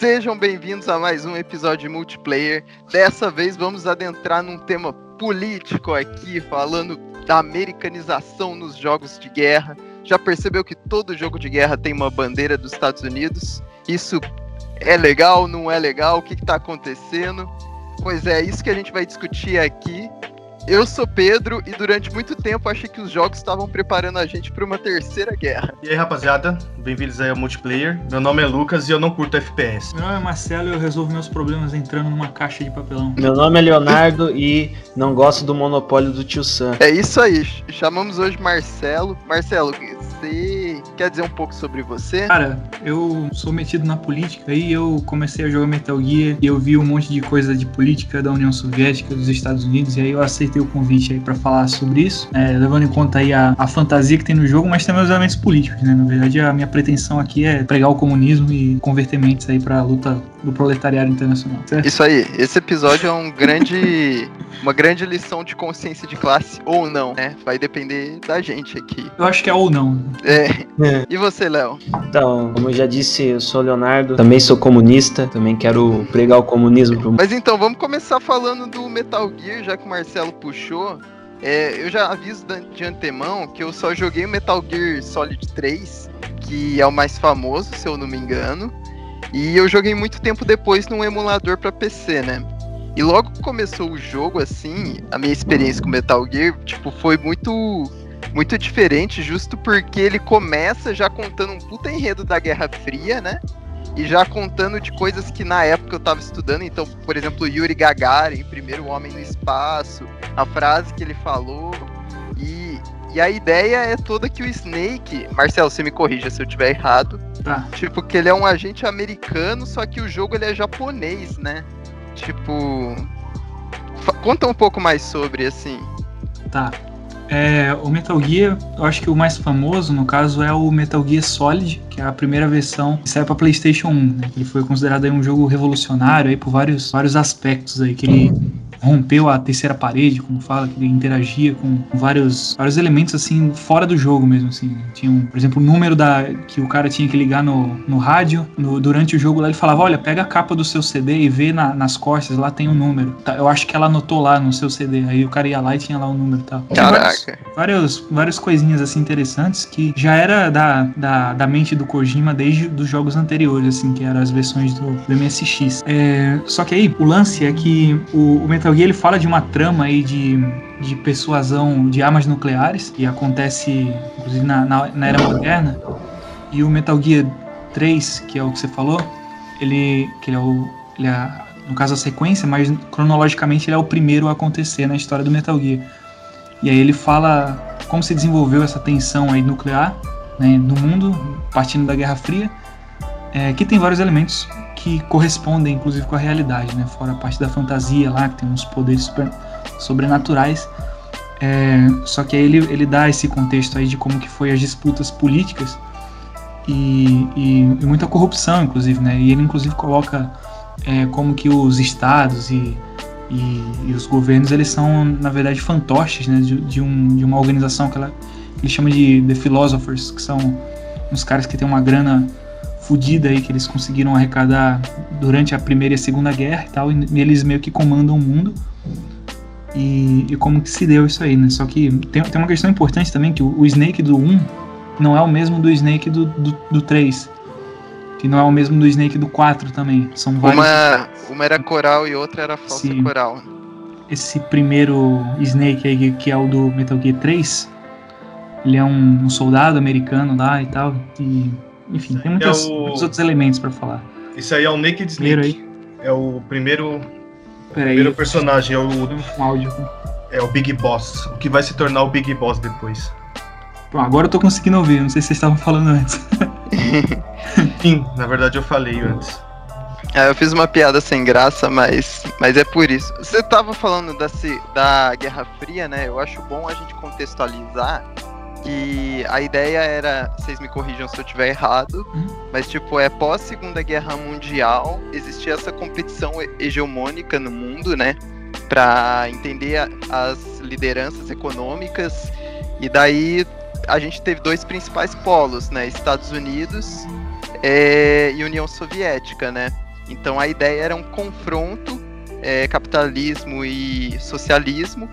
Sejam bem-vindos a mais um episódio de multiplayer. Dessa vez vamos adentrar num tema político aqui, falando da americanização nos jogos de guerra. Já percebeu que todo jogo de guerra tem uma bandeira dos Estados Unidos? Isso é legal, não é legal? O que está acontecendo? Pois é, isso que a gente vai discutir aqui. Eu sou Pedro e durante muito tempo achei que os jogos estavam preparando a gente para uma terceira guerra. E aí, rapaziada, bem-vindos aí ao multiplayer. Meu nome é Lucas e eu não curto FPS. Meu nome é Marcelo e eu resolvo meus problemas entrando numa caixa de papelão. Meu nome é Leonardo e não gosto do monopólio do tio Sam. É isso aí, chamamos hoje Marcelo. Marcelo, você quer dizer um pouco sobre você? Cara, eu sou metido na política e eu comecei a jogar Metal Gear e eu vi um monte de coisa de política da União Soviética, dos Estados Unidos, e aí eu aceitei o convite aí para falar sobre isso, é, levando em conta aí a, a, fantasia que tem no jogo, mas também os elementos políticos, né? Na verdade, a minha pretensão aqui é pregar o comunismo e converter mentes aí pra luta do proletariado internacional. Certo? Isso aí, esse episódio é um grande, uma grande lição de consciência de classe, ou não, né? Vai depender da gente aqui. Eu acho que é ou não. É. é. E você, Léo? Então, como eu já disse, eu sou Leonardo, também sou comunista, também quero pregar o comunismo pro Mas então, vamos começar falando do Metal Gear, já que o Marcelo puxou. É, eu já aviso de antemão que eu só joguei o Metal Gear Solid 3, que é o mais famoso, se eu não me engano. E eu joguei muito tempo depois num emulador para PC, né? E logo que começou o jogo, assim, a minha experiência com Metal Gear, tipo, foi muito muito diferente, justo porque ele começa já contando um puta enredo da Guerra Fria, né? E já contando de coisas que na época eu tava estudando, então, por exemplo, Yuri Gagarin, primeiro homem no espaço, a frase que ele falou. E, e a ideia é toda que o Snake, Marcelo, você me corrija se eu tiver errado. Tá. Tipo, que ele é um agente americano, só que o jogo ele é japonês, né? Tipo. Conta um pouco mais sobre, assim. Tá. É, o Metal Gear, eu acho que o mais famoso, no caso, é o Metal Gear Solid, que é a primeira versão que saiu para PlayStation 1. Né? Ele foi considerado um jogo revolucionário aí por vários, vários aspectos aí, que ele rompeu a terceira parede, como fala, que ele interagia com vários, vários elementos assim fora do jogo mesmo, assim. Tinha, um, por exemplo, o número da que o cara tinha que ligar no, no rádio, no, durante o jogo lá ele falava, olha, pega a capa do seu CD e vê na, nas costas, lá tem o um número. Tá, eu acho que ela anotou lá no seu CD, aí o cara ia lá e tinha lá o um número e tal. Caraca. Várias, várias coisinhas assim interessantes que já era da, da, da mente do Kojima desde os jogos anteriores, assim, que eram as versões do, do MSX. É, só que aí, o lance é que o, o Metal Metal Gear ele fala de uma trama aí de, de persuasão de armas nucleares, que acontece inclusive na, na, na era moderna. E o Metal Gear 3, que é o que você falou, ele, que ele é o. Ele é, no caso a sequência, mas cronologicamente ele é o primeiro a acontecer na história do Metal Gear. E aí ele fala como se desenvolveu essa tensão aí nuclear né, no mundo, partindo da Guerra Fria, é, que tem vários elementos que correspondem, inclusive, com a realidade, né? Fora a parte da fantasia lá, que tem uns poderes super, sobrenaturais. É, só que aí ele, ele dá esse contexto aí de como que foi as disputas políticas e, e, e muita corrupção, inclusive, né? E ele, inclusive, coloca é, como que os estados e, e, os governos, eles são, na verdade, fantoches, né? De, de, um, de uma organização que, ela, ele chama de The Philosophers, que são uns caras que têm uma grana fodida aí que eles conseguiram arrecadar durante a Primeira e a Segunda Guerra e tal, e eles meio que comandam o mundo. E, e, como que se deu isso aí, né? Só que tem, tem uma questão importante também, que o, o Snake do 1 não é o mesmo do Snake do, do, do 3. Que não é o mesmo do Snake do 4 também. São vários. Uma, uma era coral e outra era falsa esse, coral. Esse primeiro Snake aí, que é o do Metal Gear 3, ele é um, um soldado americano lá e tal. E enfim, tem muitos, é o... muitos outros elementos para falar. Isso aí é o Naked Snake. Aí. É o primeiro, primeiro personagem, é o um áudio. É o Big Boss, o que vai se tornar o Big Boss depois. Bom, agora eu tô conseguindo ouvir, não sei se vocês estavam falando antes. Sim, na verdade eu falei antes. É, eu fiz uma piada sem graça, mas, mas é por isso. Você tava falando da, da Guerra Fria, né? Eu acho bom a gente contextualizar que a ideia era, vocês me corrijam se eu estiver errado, uhum. mas tipo, é pós Segunda Guerra Mundial, existia essa competição hegemônica no mundo, né? Para entender a, as lideranças econômicas. E daí a gente teve dois principais polos, né? Estados Unidos é, e União Soviética, né? Então a ideia era um confronto é, capitalismo e socialismo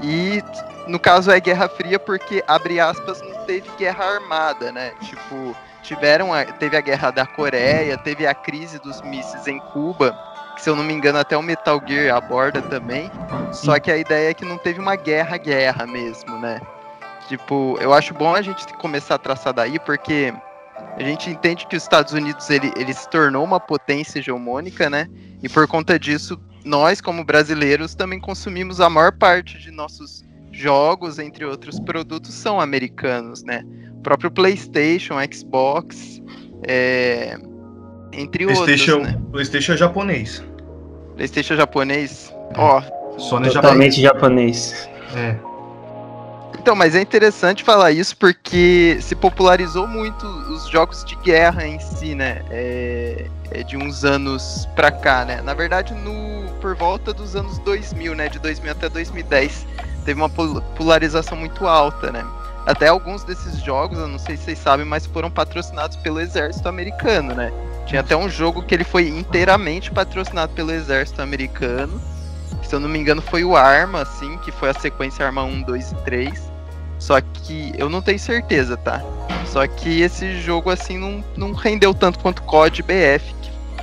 e no caso é Guerra Fria porque abre aspas não teve guerra armada, né? Tipo tiveram a, teve a guerra da Coreia, teve a crise dos mísseis em Cuba, que se eu não me engano até o Metal Gear aborda também. Só que a ideia é que não teve uma guerra guerra mesmo, né? Tipo, eu acho bom a gente começar a traçar daí porque a gente entende que os Estados Unidos ele, ele se tornou uma potência hegemônica, né? E por conta disso, nós, como brasileiros, também consumimos a maior parte de nossos jogos, entre outros produtos, são americanos, né? O próprio PlayStation, Xbox, é... entre PlayStation, outros. Né? PlayStation é japonês. PlayStation é japonês? Ó. Oh, Sony é Totalmente japonês. É. Então, mas é interessante falar isso porque se popularizou muito os jogos de guerra em si, né? É, é de uns anos pra cá, né? Na verdade, no, por volta dos anos 2000, né? De 2000 até 2010, teve uma polarização muito alta, né? Até alguns desses jogos, eu não sei se vocês sabem, mas foram patrocinados pelo exército americano, né? Tinha até um jogo que ele foi inteiramente patrocinado pelo exército americano. Se eu não me engano, foi o Arma, assim, que foi a sequência Arma 1, 2 e 3. Só que eu não tenho certeza, tá? Só que esse jogo assim não, não rendeu tanto quanto COD BF.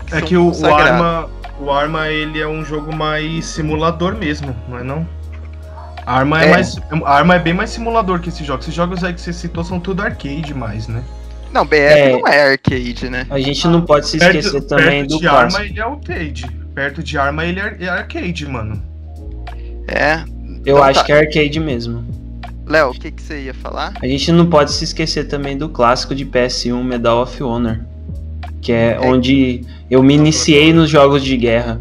Que é que o, o, Arma, o Arma ele é um jogo mais simulador mesmo, não é não? A Arma é, é mais, Arma é bem mais simulador que esses jogos. Esses jogos aí que você citou são tudo arcade mais, né? Não, BF é, não é arcade, né? A gente não pode se esquecer perto, também perto do de clássico. Arma ele é arcade. Perto de Arma ele é, é arcade, mano. É. Eu então, acho tá. que é arcade mesmo. Léo, o que, que você ia falar? A gente não pode se esquecer também do clássico de PS1 Medal of Honor, que é, onde eu me iniciei nos jogos de guerra.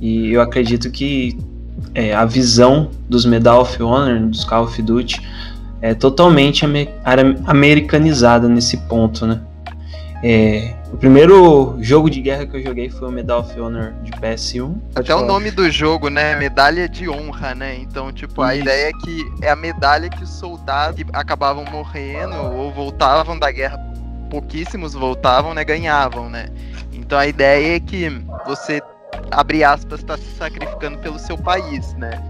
E eu acredito que é, a visão dos Medal of Honor, dos Call of Duty, é totalmente americanizada nesse ponto, né? É, o primeiro jogo de guerra que eu joguei foi o Medal of Honor de PS1. Até o nome do jogo, né? Medalha de honra, né? Então, tipo, a Isso. ideia é que é a medalha que os soldados que acabavam morrendo ou voltavam da guerra, pouquíssimos voltavam, né? Ganhavam, né? Então a ideia é que você, abre aspas, está se sacrificando pelo seu país, né?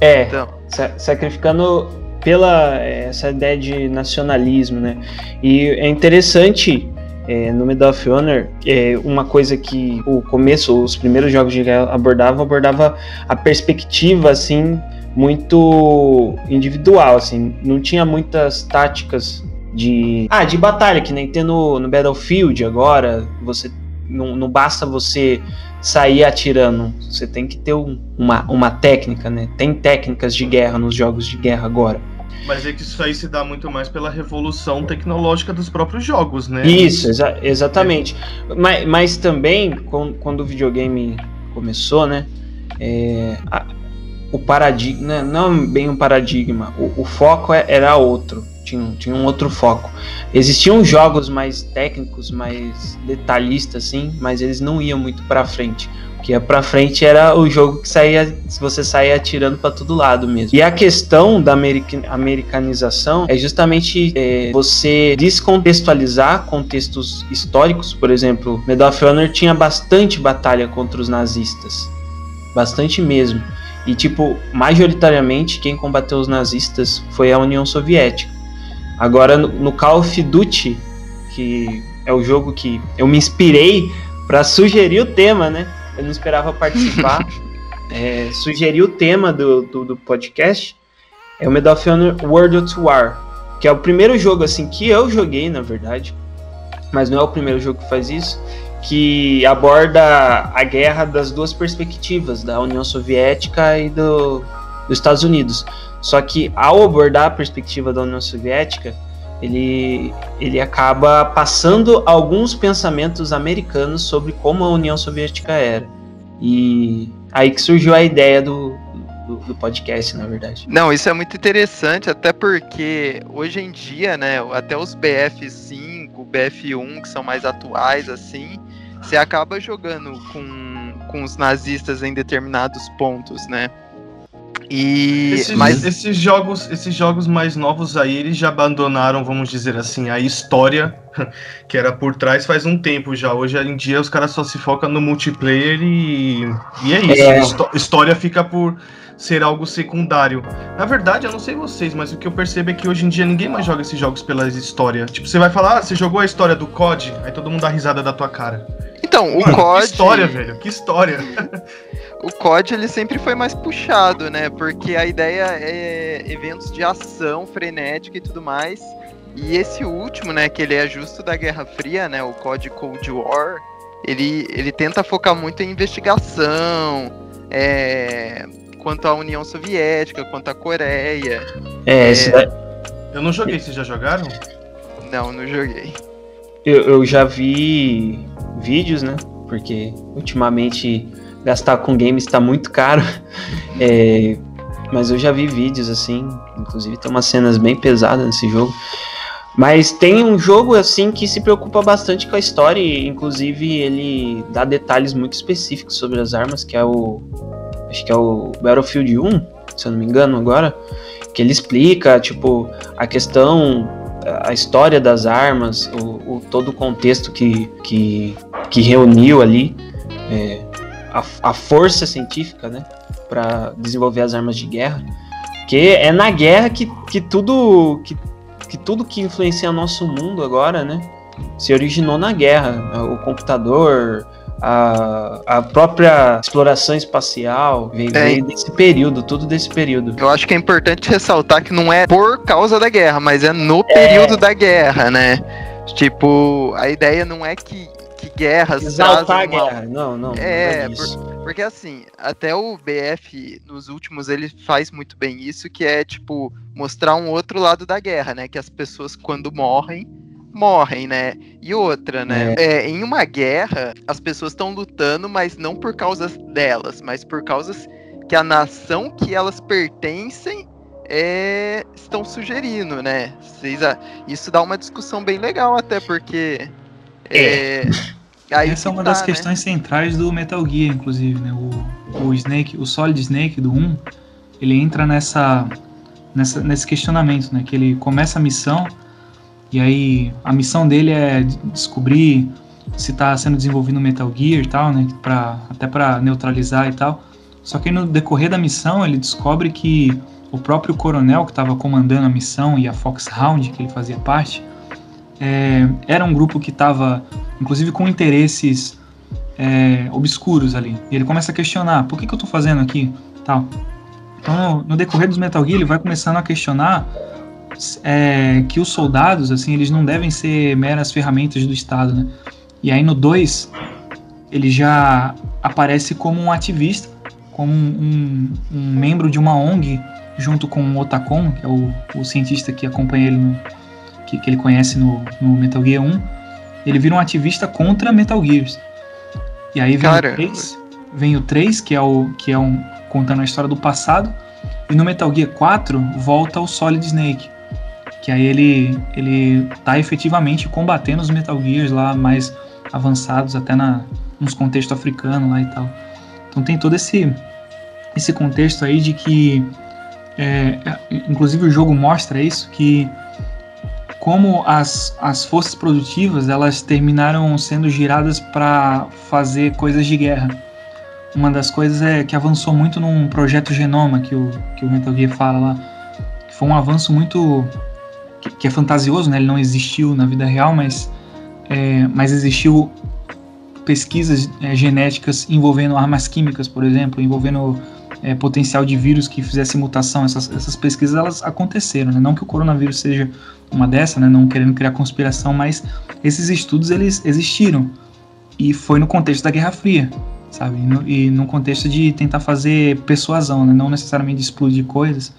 É, então. sa sacrificando pela essa ideia de nacionalismo, né? E é interessante é, no Medal of Honor, é, uma coisa que o começo, os primeiros jogos de guerra abordavam, abordava a perspectiva, assim, muito individual, assim, não tinha muitas táticas de ah de batalha que nem tem no, no Battlefield agora você não, não basta você sair atirando você tem que ter um, uma, uma técnica né tem técnicas de guerra nos jogos de guerra agora mas é que isso aí se dá muito mais pela revolução tecnológica dos próprios jogos, né? Isso, exa exatamente. É. Mas, mas também, quando, quando, o videogame começou, né? É, a, o paradigma, não bem um paradigma, o, o foco é, era outro, tinha, tinha um outro foco. Existiam jogos mais técnicos, mais detalhistas, assim, mas eles não iam muito para frente que ia pra frente era o jogo que saía, você saía atirando para todo lado mesmo. E a questão da americanização é justamente é, você descontextualizar contextos históricos. Por exemplo, Medal of Honor tinha bastante batalha contra os nazistas, bastante mesmo. E tipo, majoritariamente quem combateu os nazistas foi a União Soviética. Agora no, Call of Duty, que é o jogo que eu me inspirei para sugerir o tema, né? eu não esperava participar. é, sugeri o tema do, do, do, podcast. É o Medal of Honor World of War, que é o primeiro jogo assim que eu joguei, na verdade, mas não é o primeiro jogo que faz isso, que aborda a guerra das duas perspectivas, da União Soviética e do, dos Estados Unidos. Só que ao abordar a perspectiva da União Soviética, ele, ele acaba passando alguns pensamentos americanos sobre como a União Soviética era. E aí que surgiu a ideia do, do, do, podcast, na verdade. Não, isso é muito interessante, até porque hoje em dia, né, até os BF5, BF1, que são mais atuais, assim, você acaba jogando com, com os nazistas em determinados pontos, né? E esses, mas esses jogos, esses jogos mais novos aí, eles já abandonaram, vamos dizer assim, a história que era por trás faz um tempo já. Hoje em dia os caras só se focam no multiplayer e, e é isso. É. História fica por ser algo secundário. Na verdade, eu não sei vocês, mas o que eu percebo é que hoje em dia ninguém mais joga esses jogos pela história. Tipo, você vai falar, ah, você jogou a história do COD, aí todo mundo dá risada da tua cara. Então, o Mano, COD. Que história, velho, que história. o COD ele sempre foi mais puxado, né? Porque a ideia é eventos de ação frenética e tudo mais. E esse último, né, que ele é justo da Guerra Fria, né, o COD Cold War, ele, ele tenta focar muito em investigação, é, quanto à União Soviética, quanto à Coreia. É, é... Eu não joguei, vocês já jogaram? Não, não joguei. Eu, eu já vi vídeos, né? Porque ultimamente gastar com games está muito caro. É, mas eu já vi vídeos assim, inclusive tem umas cenas bem pesadas nesse jogo. Mas tem um jogo assim que se preocupa bastante com a história e inclusive ele dá detalhes muito específicos sobre as armas, que é o acho que é o Battlefield 1, se eu não me engano agora, que ele explica, tipo, a questão a história das armas, o, o todo o contexto que, que, que reuniu ali é, a, a força científica, né, para desenvolver as armas de guerra, que é na guerra que, que tudo que, que tudo que influencia nosso mundo agora, né, se originou na guerra, o computador, a, a própria exploração espacial veio, é. veio, desse período, tudo desse período. Eu acho que é importante ressaltar que não é por causa da guerra, mas é no é. período da guerra, né? Tipo, a ideia não é que, que guerras Exaltar a guerra, não, não. É, não é por, porque assim, até o BF nos últimos ele faz muito bem isso, que é tipo mostrar um outro lado da guerra, né? Que as pessoas quando morrem morrem, né? E outra, né? É. É, em uma guerra, as pessoas estão lutando, mas não por causa delas, mas por causas que a nação que elas pertencem é, estão sugerindo, né? Isso dá uma discussão bem legal, até porque. É. Essa é uma tá, das né? questões centrais do Metal Gear, inclusive, né? O, o Snake, o Solid Snake do 1, ele entra nessa, nessa, nesse questionamento, né? Que ele começa a missão e aí a missão dele é descobrir se está sendo desenvolvido Metal Gear e tal, né? Pra, até para neutralizar e tal. Só que no decorrer da missão ele descobre que o próprio coronel que estava comandando a missão e a Foxhound, que ele fazia parte, é, era um grupo que estava, inclusive, com interesses é, obscuros ali. E ele começa a questionar: por que, que eu estou fazendo aqui? Tal. Então, no, decorrer dos Metal Gear, ele vai começando a questionar é, que os soldados, assim, eles não devem ser meras ferramentas do Estado, né? E aí no 2, ele já aparece como um ativista, como um, um, um membro de uma ONG, junto com o Otacon, que é o, o cientista que acompanha ele, no, que, que, ele conhece no, no, Metal Gear 1. Ele vira um ativista contra Metal Gears. E aí vem Cara. o 3, vem o 3, que é o que é um contando a história do passado, e no Metal Gear 4 volta o Solid Snake, que aí ele ele tá efetivamente combatendo os Metal Gears lá mais avançados até na nos contextos africanos lá e tal. Então tem todo esse esse contexto aí de que é, inclusive o jogo mostra isso que como as, as forças produtivas elas terminaram sendo giradas para fazer coisas de guerra. Uma das coisas é que avançou muito num projeto Genoma que o, que o Metal Gear fala lá. Que foi um avanço muito que, é fantasioso, né? Ele não existiu na vida real, mas, é, mas existiu pesquisas é, genéticas envolvendo armas químicas, por exemplo, envolvendo é, potencial de vírus que fizesse mutação. Essas, essas pesquisas elas aconteceram, né? Não que o coronavírus seja uma dessas, né? Não querendo criar conspiração, mas esses estudos eles existiram e foi no contexto da Guerra Fria, sabe? E no, e no contexto de tentar fazer persuasão, né? Não necessariamente explodir coisas,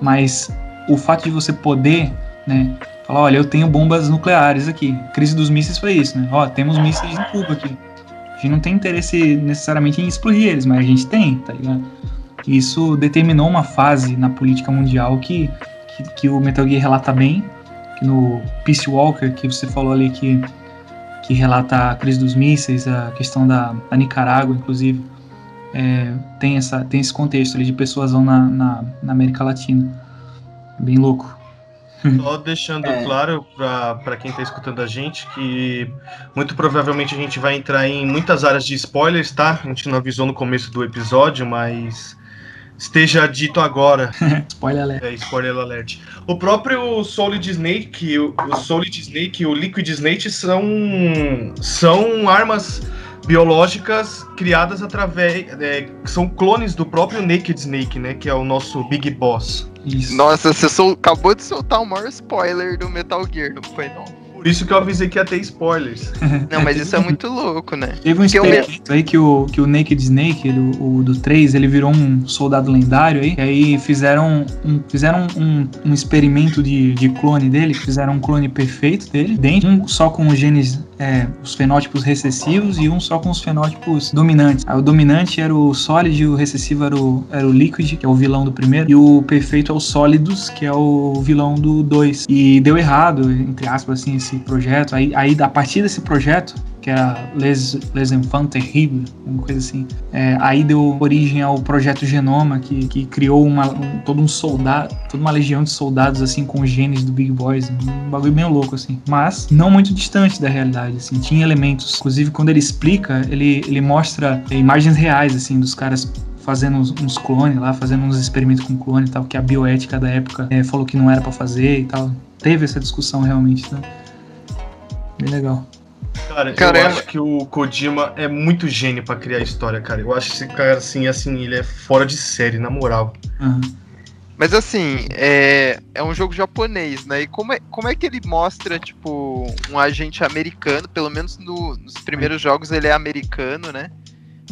mas o fato de você poder, né, falar, olha, eu tenho bombas nucleares aqui. Crise dos mísseis foi isso, né? Ó, temos mísseis em Cuba aqui. A gente não tem interesse necessariamente em explodir eles, mas a gente tem, tá ligado? Isso determinou uma fase na política mundial que, que, que o Metal Gear relata bem, que no Peace Walker, que você falou ali que, que relata a crise dos mísseis, a questão da, da Nicarágua, inclusive, é, tem, essa, tem esse contexto ali de persuasão na, na, na América Latina. Bem louco. Só deixando é. claro para quem está escutando a gente que muito provavelmente a gente vai entrar em muitas áreas de spoilers, tá? A gente não avisou no começo do episódio, mas esteja dito agora. spoiler alert. É, spoiler alert. O próprio Solid Snake, o, o Solid Snake e o Liquid Snake são, são armas biológicas criadas através. É, são clones do próprio Naked Snake, né? Que é o nosso Big Boss. Isso. Nossa, você sol... acabou de soltar o maior spoiler do Metal Gear, não foi não? Por isso que eu avisei que ia ter spoilers. Não, mas isso é muito louco, né? Teve um experimento aí que o, que o Naked Snake, ele, o, o, do 3, ele virou um soldado lendário aí. E aí fizeram um, fizeram um, um experimento de, de clone dele, fizeram um clone perfeito dele, dentro, um só com os genes, é, os fenótipos recessivos e um só com os fenótipos dominantes. Aí o dominante era o Solid e o recessivo era o, era o Liquid, que é o vilão do primeiro, e o perfeito é o Sólidos, que é o vilão do 2. E deu errado, entre aspas, assim, esse esse projeto. Aí, aí a partir desse projeto, que era Les, Les Enfants Terribles, uma coisa assim, é, aí deu origem ao projeto Genoma, que, que criou uma, um, todo um soldado, toda uma legião de soldados, assim, com genes do Big Boys. Um bagulho bem louco, assim. Mas não muito distante da realidade, assim. Tinha elementos. Inclusive, quando ele explica, ele, ele mostra imagens reais, assim, dos caras fazendo uns, uns, clones lá, fazendo uns experimentos com clone e tal, que a bioética da época é, falou que não era para fazer e tal. Teve essa discussão realmente, né? Bem legal. Cara, cara eu é... acho que o Kojima é muito gênio para criar história, cara. Eu acho esse cara, assim, assim, ele é fora de série, na moral. Uhum. Mas assim, é, é um jogo japonês, né? E como é, como é que ele mostra, tipo, um agente americano, pelo menos no, nos primeiros jogos ele é americano, né?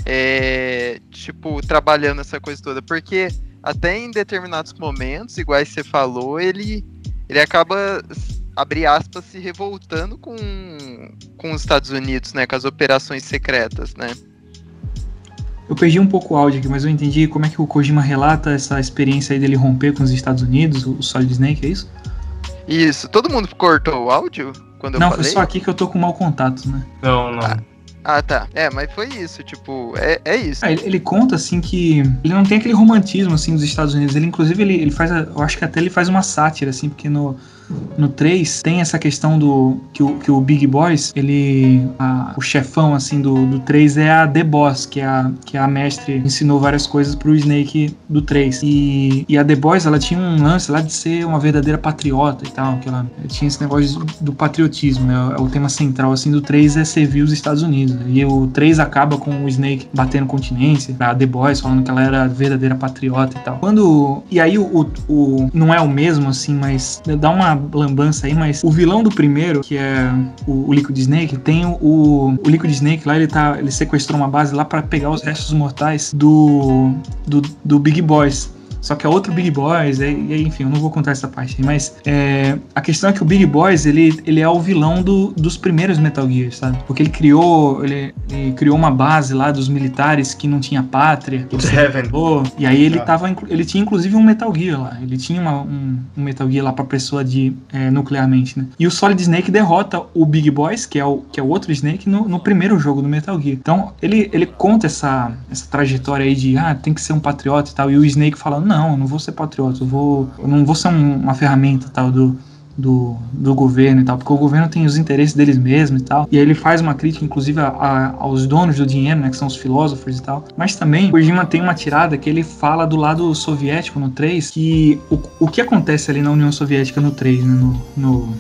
É, tipo, trabalhando essa coisa toda. Porque até em determinados momentos, iguais você falou, ele, ele acaba abre aspas, se revoltando com, com os Estados Unidos, né? Com as operações secretas, né? Eu perdi um pouco o áudio aqui, mas eu entendi como é que o Kojima relata essa experiência aí dele romper com os Estados Unidos, o Solid Snake, é isso? Isso. Todo mundo cortou o áudio quando não, eu falei? Não, foi só aqui que eu tô com mau contato, né? Não, não. Ah. Ah, tá. É, mas foi isso, tipo, é, é isso. Ah, ele, ele, conta, assim, que ele não tem aquele romantismo, assim, dos Estados Unidos. Ele, inclusive, ele, ele faz, eu acho que até ele faz uma sátira, assim, porque no, no 3 tem essa questão do que o, que o Big Boys, ele a, o chefão assim do, do 3 é a The Boss, que é a que a mestre ensinou várias coisas pro Snake do 3. E, e a The Boys, ela tinha um lance lá de ser uma verdadeira patriota e tal, que ela tinha esse negócio do patriotismo, né? O tema central assim do 3 é servir os Estados Unidos. Né? E o 3 acaba com o Snake batendo continência, a The Boys falando que ela era verdadeira patriota e tal. Quando e aí o, o, o não é o mesmo assim, mas dá uma lambança aí, mas o vilão do primeiro, que é o, o Liquid Snake, tem o, o Liquid Snake lá, ele tá. Ele sequestrou uma base lá para pegar os restos mortais do, do, do Big Boys. Só que é outro Big Boys, e, e enfim, eu não vou contar essa parte aí, mas é, a questão é que o Big Boys, ele, ele é o vilão do, dos primeiros Metal Gear, sabe? Porque ele criou, ele, ele, criou uma base lá dos militares que não tinha pátria. Os Heaven. E aí ele, ah. tava, ele tinha inclusive um Metal Gear lá, ele tinha uma, um, um, Metal Gear lá pra pessoa de é, nuclearmente, né? E o Solid Snake derrota o Big Boys, que é o, que é o outro Snake, no, no primeiro jogo do Metal Gear. Então, ele, ele conta essa, essa trajetória aí de, ah, tem que ser um patriota e tal, e o Snake falando, não, eu não vou ser patriota, eu, vou, eu não vou ser um, uma ferramenta tal do, do, do, governo e tal, porque o governo tem os interesses deles mesmos e tal. E aí ele faz uma crítica, inclusive, a, a, aos donos do dinheiro, né, que são os filósofos e tal. Mas também Kojima tem uma tirada que ele fala do lado soviético no 3, que o, o que acontece ali na União Soviética no 3, né, no, no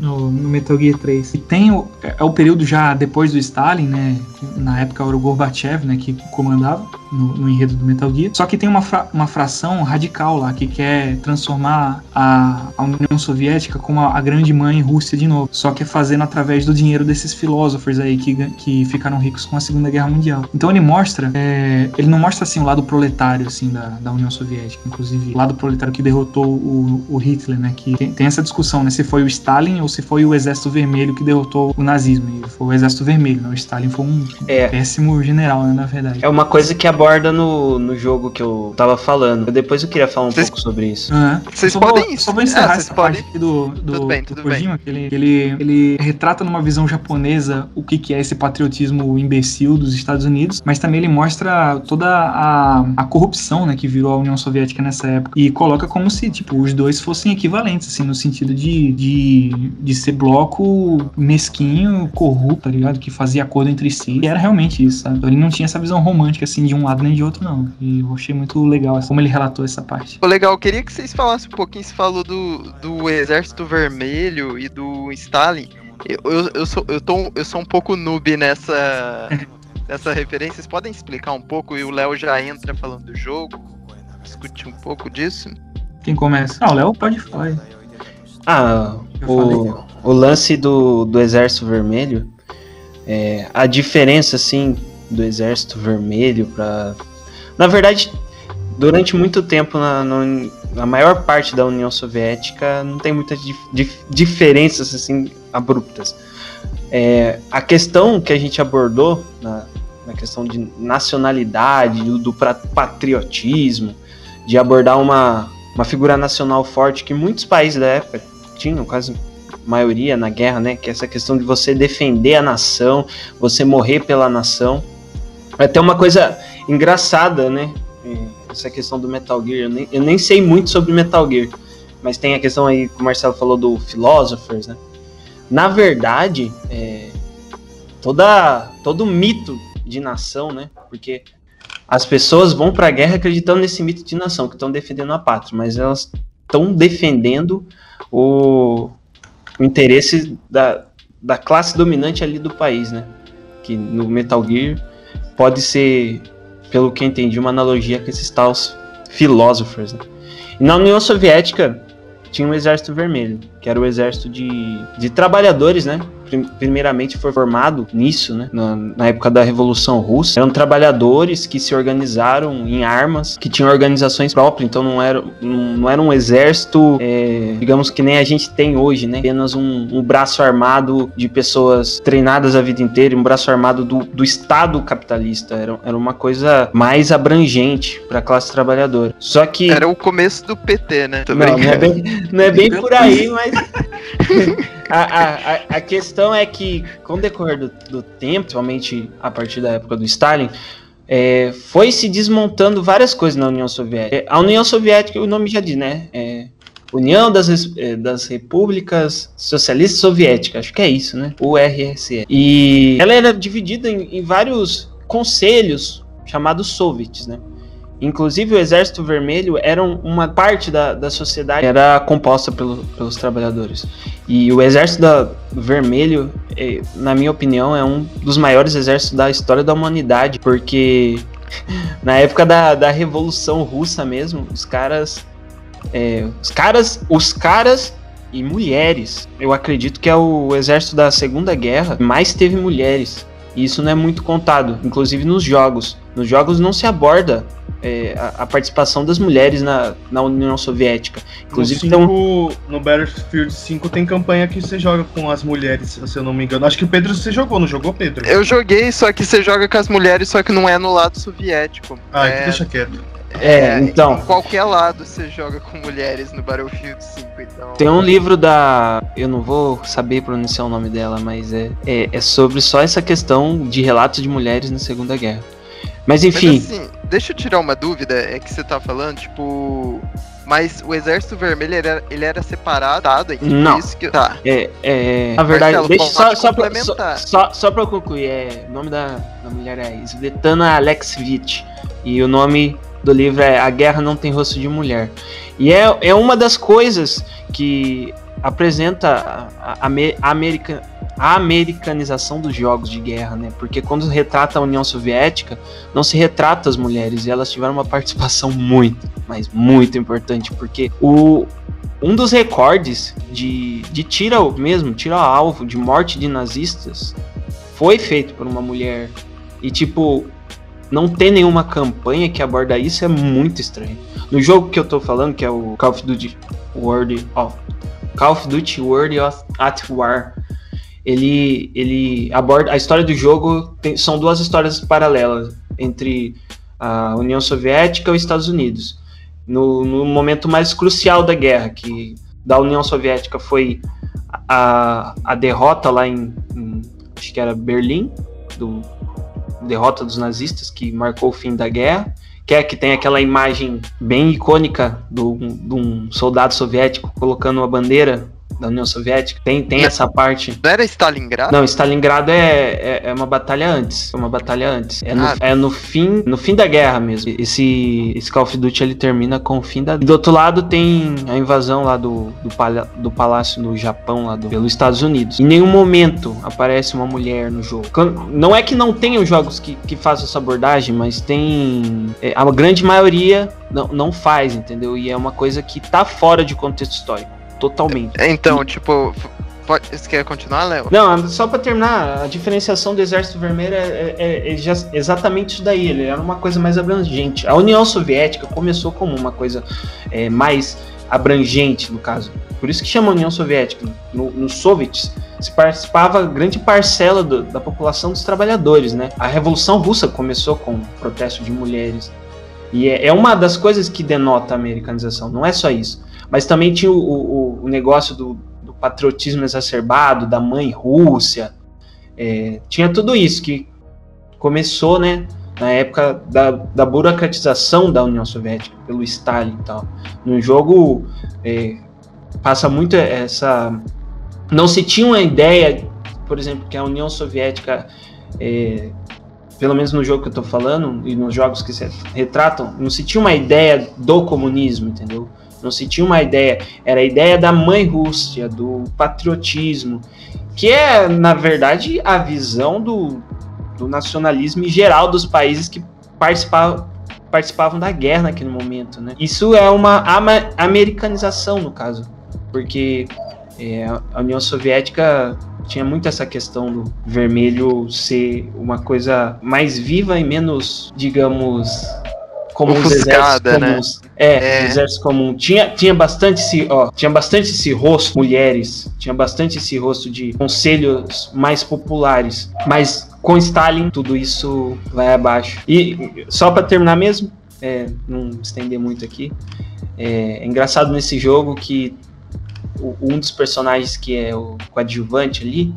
no, no, Metal Gear 3. E tem o, é o período já depois do Stalin, né? Na época era o Gorbachev, né? Que comandava no, no enredo do Metal Gear. Só que tem uma, fra, uma fração radical lá que quer transformar a, a União Soviética como a, a, grande mãe Rússia de novo. Só que é fazendo através do dinheiro desses filósofos aí que, que ficaram ricos com a Segunda Guerra Mundial. Então ele mostra, é, ele não mostra assim o lado proletário assim da, da União Soviética, inclusive o lado proletário que derrotou o, o Hitler, né? Que tem, tem essa discussão, né? Se foi o Stalin ou se foi o Exército Vermelho que derrotou o nazismo. E foi o Exército Vermelho, né? O Stalin foi um é. péssimo general, né, na verdade. É uma coisa que aborda no, no jogo que eu tava falando. Depois eu queria falar um pouco sobre isso. Uhum. Vocês só podem. Vou, só vou encerrar é, essa podem... parte aqui do, do, tudo bem, tudo do Kojima, bem. que ele, ele, ele retrata numa visão japonesa o que, que é esse patriotismo imbecil dos Estados Unidos, mas também ele mostra toda a, a corrupção, né, que virou a União Soviética nessa época. E coloca como se, tipo, os dois fossem equivalentes, assim, no sentido de, de, de ser bloco mesquinho, corrupto, tá ligado? Que fazia acordo entre si. E era realmente isso, sabe? Ele não tinha essa visão romântica, assim, de um lado nem de outro, não. E eu achei muito legal como ele relatou essa parte. Legal, eu queria que vocês falassem um pouquinho, você falou do, do Exército Vermelho e do Stalin. Eu, eu, eu, sou, eu, tô, eu sou um pouco noob nessa, nessa referência. Vocês podem explicar um pouco? E o Léo já entra falando do jogo, discutir um pouco disso. Quem começa? Ah, o Léo pode falar. Ah, o, o lance do, do Exército Vermelho, é, a diferença, assim, do Exército Vermelho para Na verdade, durante muito tempo na, na, maior parte da União Soviética não tem muitas dif, diferenças, assim, abruptas. É, a questão que a gente abordou na, na questão de nacionalidade, do, do patriotismo, de abordar uma, uma figura nacional forte que muitos países da época tinham, quase maioria na guerra, né? Que é essa questão de você defender a nação, você morrer pela nação. Até uma coisa engraçada, né? Essa questão do Metal Gear. Eu nem, eu nem sei muito sobre Metal Gear, mas tem a questão aí que o Marcelo falou do Philosophers, né? Na verdade, é, toda, todo mito de nação, né? Porque as pessoas vão para a guerra acreditando nesse mito de nação, que estão defendendo a pátria, mas elas estão defendendo o, o interesse da, da classe dominante ali do país, né? Que no Metal Gear pode ser, pelo que entendi, uma analogia com esses tais philosophers. Né? Na União Soviética tinha um exército vermelho, que era o exército de, de trabalhadores, né? Primeiramente foi formado nisso, né? Na, na, época da Revolução Russa. Eram trabalhadores que se organizaram em armas, que tinham organizações próprias, então não era, não, não era um exército, é, digamos que nem a gente tem hoje, né? Apenas um, um, braço armado de pessoas treinadas a vida inteira, um braço armado do, do Estado capitalista. Era, era uma coisa mais abrangente para a classe trabalhadora. Só que. Era o começo do PT, né? Tô não, não é, bem, não é bem por aí, mas. a, a, a, questão é que, com o decorrer do, do tempo, principalmente a partir da época do Stalin, é, foi se desmontando várias coisas na União Soviética. A União Soviética, o nome já diz, né? É União das, é, das Repúblicas Socialistas Soviéticas, acho que é isso, né? URSS. E ela era dividida em, em vários conselhos chamados soviets, né? Inclusive, o Exército Vermelho era uma parte da, da sociedade era composta pelo, pelos trabalhadores. E o Exército da, Vermelho, é, na minha opinião, é um dos maiores exércitos da história da humanidade, porque na época da, da Revolução Russa mesmo, os caras. É, os caras. Os caras e mulheres. Eu acredito que é o exército da Segunda Guerra mais teve mulheres. E isso não é muito contado, inclusive nos jogos. Nos jogos não se aborda é, a, a, participação das mulheres na, na União Soviética. Inclusive, no, 5, então... no Battlefield 5 tem campanha que você joga com as mulheres, se eu não me engano. Acho que o Pedro você jogou, não jogou, Pedro? Eu joguei, só que você joga com as mulheres, só que não é no lado soviético. Ah, é... deixa quieto. É, então. Em qualquer lado você joga com mulheres no Battlefield 5, então. Tem um livro da. Eu não vou saber pronunciar o nome dela, mas é, é, é sobre só essa questão de relatos de mulheres na Segunda Guerra. Mas enfim. Mas, assim, deixa eu tirar uma dúvida, é que você tá falando, tipo. Mas o Exército Vermelho ele era, ele era separado, Não. Isso que, tá. É, é, na verdade, Marcelo, deixa só, só, pra, só, só, só pra eu concluir, é, o nome da, da mulher é Svetlana Alexevich. E o nome do livro é A Guerra Não Tem Rosto de Mulher. E é, é uma das coisas que apresenta a, a, a americanização dos jogos de guerra, né? Porque quando retrata a União Soviética, não se retrata as mulheres e elas tiveram uma participação muito, mas muito importante, porque o um dos recordes de, de tira mesmo, tira alvo de morte de nazistas foi feito por uma mulher. E tipo, não ter nenhuma campanha que aborda isso é muito estranho. No jogo que eu tô falando, que é o Call of Duty World of Call of Duty World at War. Ele, ele aborda a história do jogo. Tem, são duas histórias paralelas entre a União Soviética e os Estados Unidos. No, no momento mais crucial da guerra, que da União Soviética foi a, a derrota lá em, em acho que era Berlim, do derrota dos nazistas, que marcou o fim da guerra que é que tem aquela imagem bem icônica do, de um soldado soviético colocando uma bandeira da União Soviética. Tem, tem essa parte. Não era Stalingrado? Não, Stalingrado é, é, é uma batalha antes. É uma batalha antes. É, no, ah. é no fim no fim da guerra mesmo. Esse, esse Call of Duty ele termina com o fim da. E do outro lado tem a invasão lá do, do, palha, do palácio no Japão, lá do, pelos Estados Unidos. Em nenhum momento aparece uma mulher no jogo. Não é que não tenham jogos que, que façam essa abordagem, mas tem. É, a grande maioria não, não faz, entendeu? E é uma coisa que tá fora de contexto histórico totalmente. É, então, tipo, Pode, você quer continuar, Léo? Não, só para terminar, a diferenciação do Exército Vermelho é, é, é, exatamente isso daí. Ele era uma coisa mais abrangente. A União Soviética começou como uma coisa é, mais abrangente, no caso. Por isso que chama União Soviética. No, no Soviets se participava grande parcela do, da população dos trabalhadores, né? A Revolução Russa começou com o protesto de mulheres. E é, é uma das coisas que denota a americanização. Não é só isso mas também tinha o, o, o negócio do, do, patriotismo exacerbado, da mãe Rússia. É, tinha tudo isso que começou, né? Na época da, da burocratização da União Soviética pelo Stalin e tal. No jogo é, passa muito essa. Não se tinha uma ideia, por exemplo, que a União Soviética é, pelo menos no jogo que eu tô falando, e nos jogos que se retratam, não se tinha uma ideia do comunismo, entendeu? Não se tinha uma ideia, era a ideia da mãe Rússia, do patriotismo, que é, na verdade, a visão do, do nacionalismo em geral dos países que participavam, participavam da guerra naquele momento. Né? Isso é uma americanização, no caso, porque é, a União Soviética tinha muito essa questão do vermelho ser uma coisa mais viva e menos, digamos, como os exércitos né? comuns. É, é. exército comum. Tinha, tinha bastante esse, ó, tinha bastante esse rosto mulheres, tinha bastante esse rosto de conselhos mais populares, mas com Stalin tudo isso vai abaixo. E só para terminar mesmo, é, não estender muito aqui, é, é engraçado nesse jogo que o, um dos personagens que é o coadjuvante ali,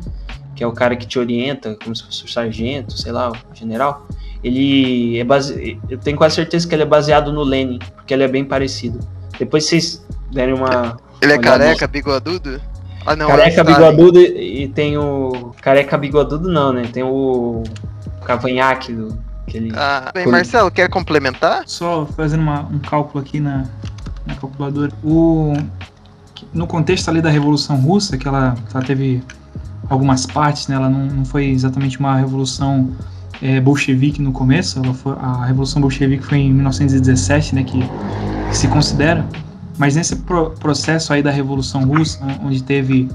que é o cara que te orienta, como se fosse o sargento, sei lá, o general, ele é base... Eu tenho quase certeza que ele é baseado no Lenin, porque ele é bem parecido. Depois vocês derem uma. Ele é careca, bigodudo? Ah, não, careca, é bigodudo e tem o. Careca, bigodudo não, né? Tem o. Cavanhaque do. Aquele... Ah, bem, Marcelo, quer complementar? Só fazendo uma, um cálculo aqui na, na calculadora. O, no contexto ali da Revolução Russa, que ela, ela teve algumas partes, né? Ela não, não foi exatamente uma revolução é, bolchevique no começo, foi, a Revolução Bolchevique foi em 1917, né, que, que se considera, mas nesse pro, processo aí da Revolução Russa, onde teve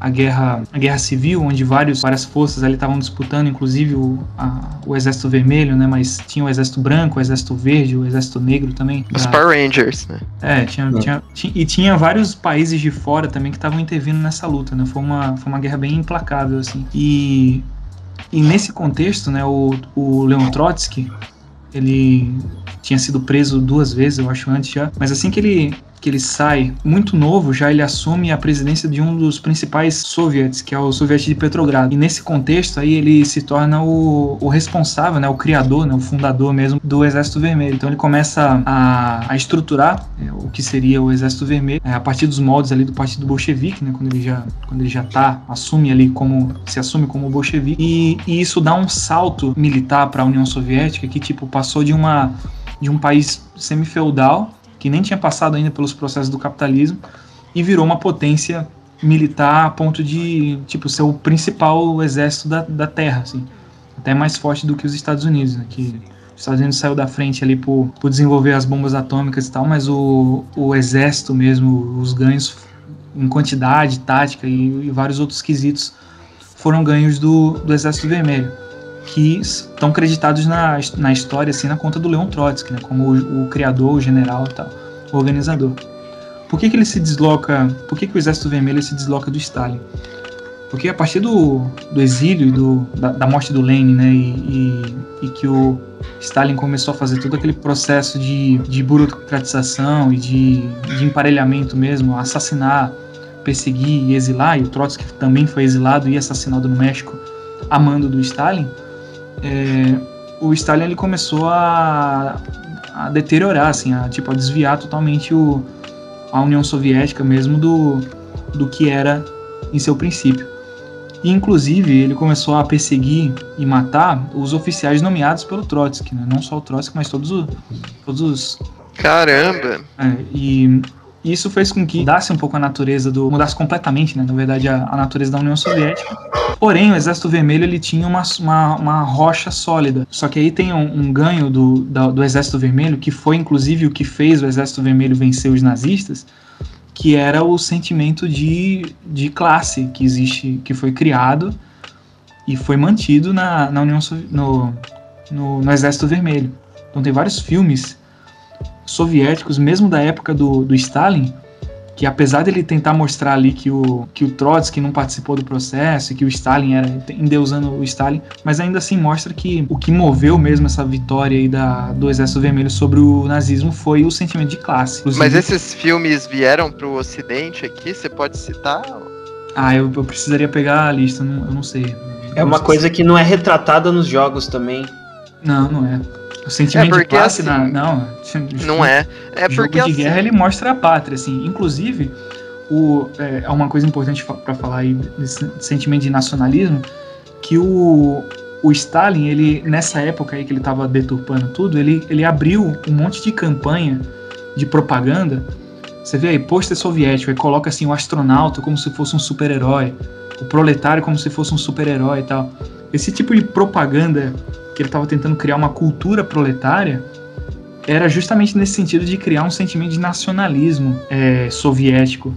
a guerra, a guerra civil, onde vários, várias forças ali estavam disputando, inclusive o, a, o Exército Vermelho, né? Mas tinha o Exército Branco, o Exército Verde, o Exército Negro também. Os da... Power Rangers, né? É, tinha, é. Tinha, tinha, e tinha vários países de fora também que estavam intervindo nessa luta, né? Foi uma, foi uma guerra bem implacável, assim. E e nesse contexto, né, o, o Leon Trotsky, ele tinha sido preso duas vezes, eu acho, antes já. Mas assim que ele que ele sai muito novo, já ele assume a presidência de um dos principais soviets, que é o Soviet de Petrogrado. E nesse contexto aí ele se torna o, o responsável, né, o criador, né, o fundador mesmo do Exército Vermelho. Então ele começa a, a estruturar é, o que seria o Exército Vermelho é, a partir dos moldes ali do Partido Bolchevique, né, quando ele já quando ele já tá assume ali como se assume como bolchevique e, e isso dá um salto militar para a União Soviética que tipo passou de uma de um país semi-feudal que nem tinha passado ainda pelos processos do capitalismo e virou uma potência militar a ponto de tipo ser o principal exército da, da Terra, assim, até mais forte do que os Estados Unidos, né, que os Estados Unidos saiu da frente ali por, por desenvolver as bombas atômicas e tal, mas o, o exército mesmo, os ganhos em quantidade, tática e, e vários outros quesitos foram ganhos do, do Exército Vermelho que estão creditados na, na história, assim, na conta do Leon Trotsky, né, como o, o criador, o general e tal, o organizador. por que, que ele se desloca, por que, que o Exército Vermelho se desloca do Stalin? Porque a partir do, do exílio, do, da, da, morte do Lenin, né, e, e, e, que o Stalin começou a fazer todo aquele processo de, de burocratização e de, de emparelhamento mesmo, assassinar, perseguir e exilar, e o Trotsky também foi exilado e assassinado no México a mando do Stalin, é, o Stalin ele começou a, a deteriorar, assim, a, tipo, a desviar totalmente o, a União Soviética mesmo do, do que era em seu princípio. E, inclusive, ele começou a perseguir e matar os oficiais nomeados pelo Trotsky, né? não só o Trotsky, mas todos, o, todos os. Caramba! É, e isso fez com que mudasse um pouco a natureza do. mudasse completamente, né? Na verdade, a, a natureza da União Soviética. Porém, o Exército Vermelho ele tinha uma, uma, uma rocha sólida. Só que aí tem um, um ganho do, do, do Exército Vermelho, que foi inclusive o que fez o Exército Vermelho vencer os nazistas que era o sentimento de, de classe que existe, que foi criado e foi mantido na, na União no, no, no Exército Vermelho. Então tem vários filmes soviéticos, mesmo da época do, do Stalin, que apesar dele tentar mostrar ali que o, que o Trotsky não participou do processo, que o Stalin era endeusando o Stalin, mas ainda assim mostra que o que moveu mesmo essa vitória aí da, do Exército Vermelho sobre o nazismo foi o sentimento de classe. Inclusive, mas esses filmes vieram para o Ocidente aqui? Você pode citar? Ah, eu, eu precisaria pegar a lista, não, eu não sei. É uma coisa que não é retratada nos jogos também. Não, não é. O sentimento é de classe, assim, na, não. Não é. É o porque jogo de assim, guerra ele mostra a pátria, assim. Inclusive, o, é, é uma coisa importante para falar aí desse sentimento de nacionalismo, que o, o Stalin, ele nessa época aí que ele estava deturpando tudo, ele, ele abriu um monte de campanha de propaganda. Você vê aí, pôster soviético, aí coloca assim o astronauta como se fosse um super-herói, o proletário como se fosse um super-herói e tal. Esse tipo de propaganda que ele estava tentando criar uma cultura proletária, era justamente nesse sentido de criar um sentimento de nacionalismo é, soviético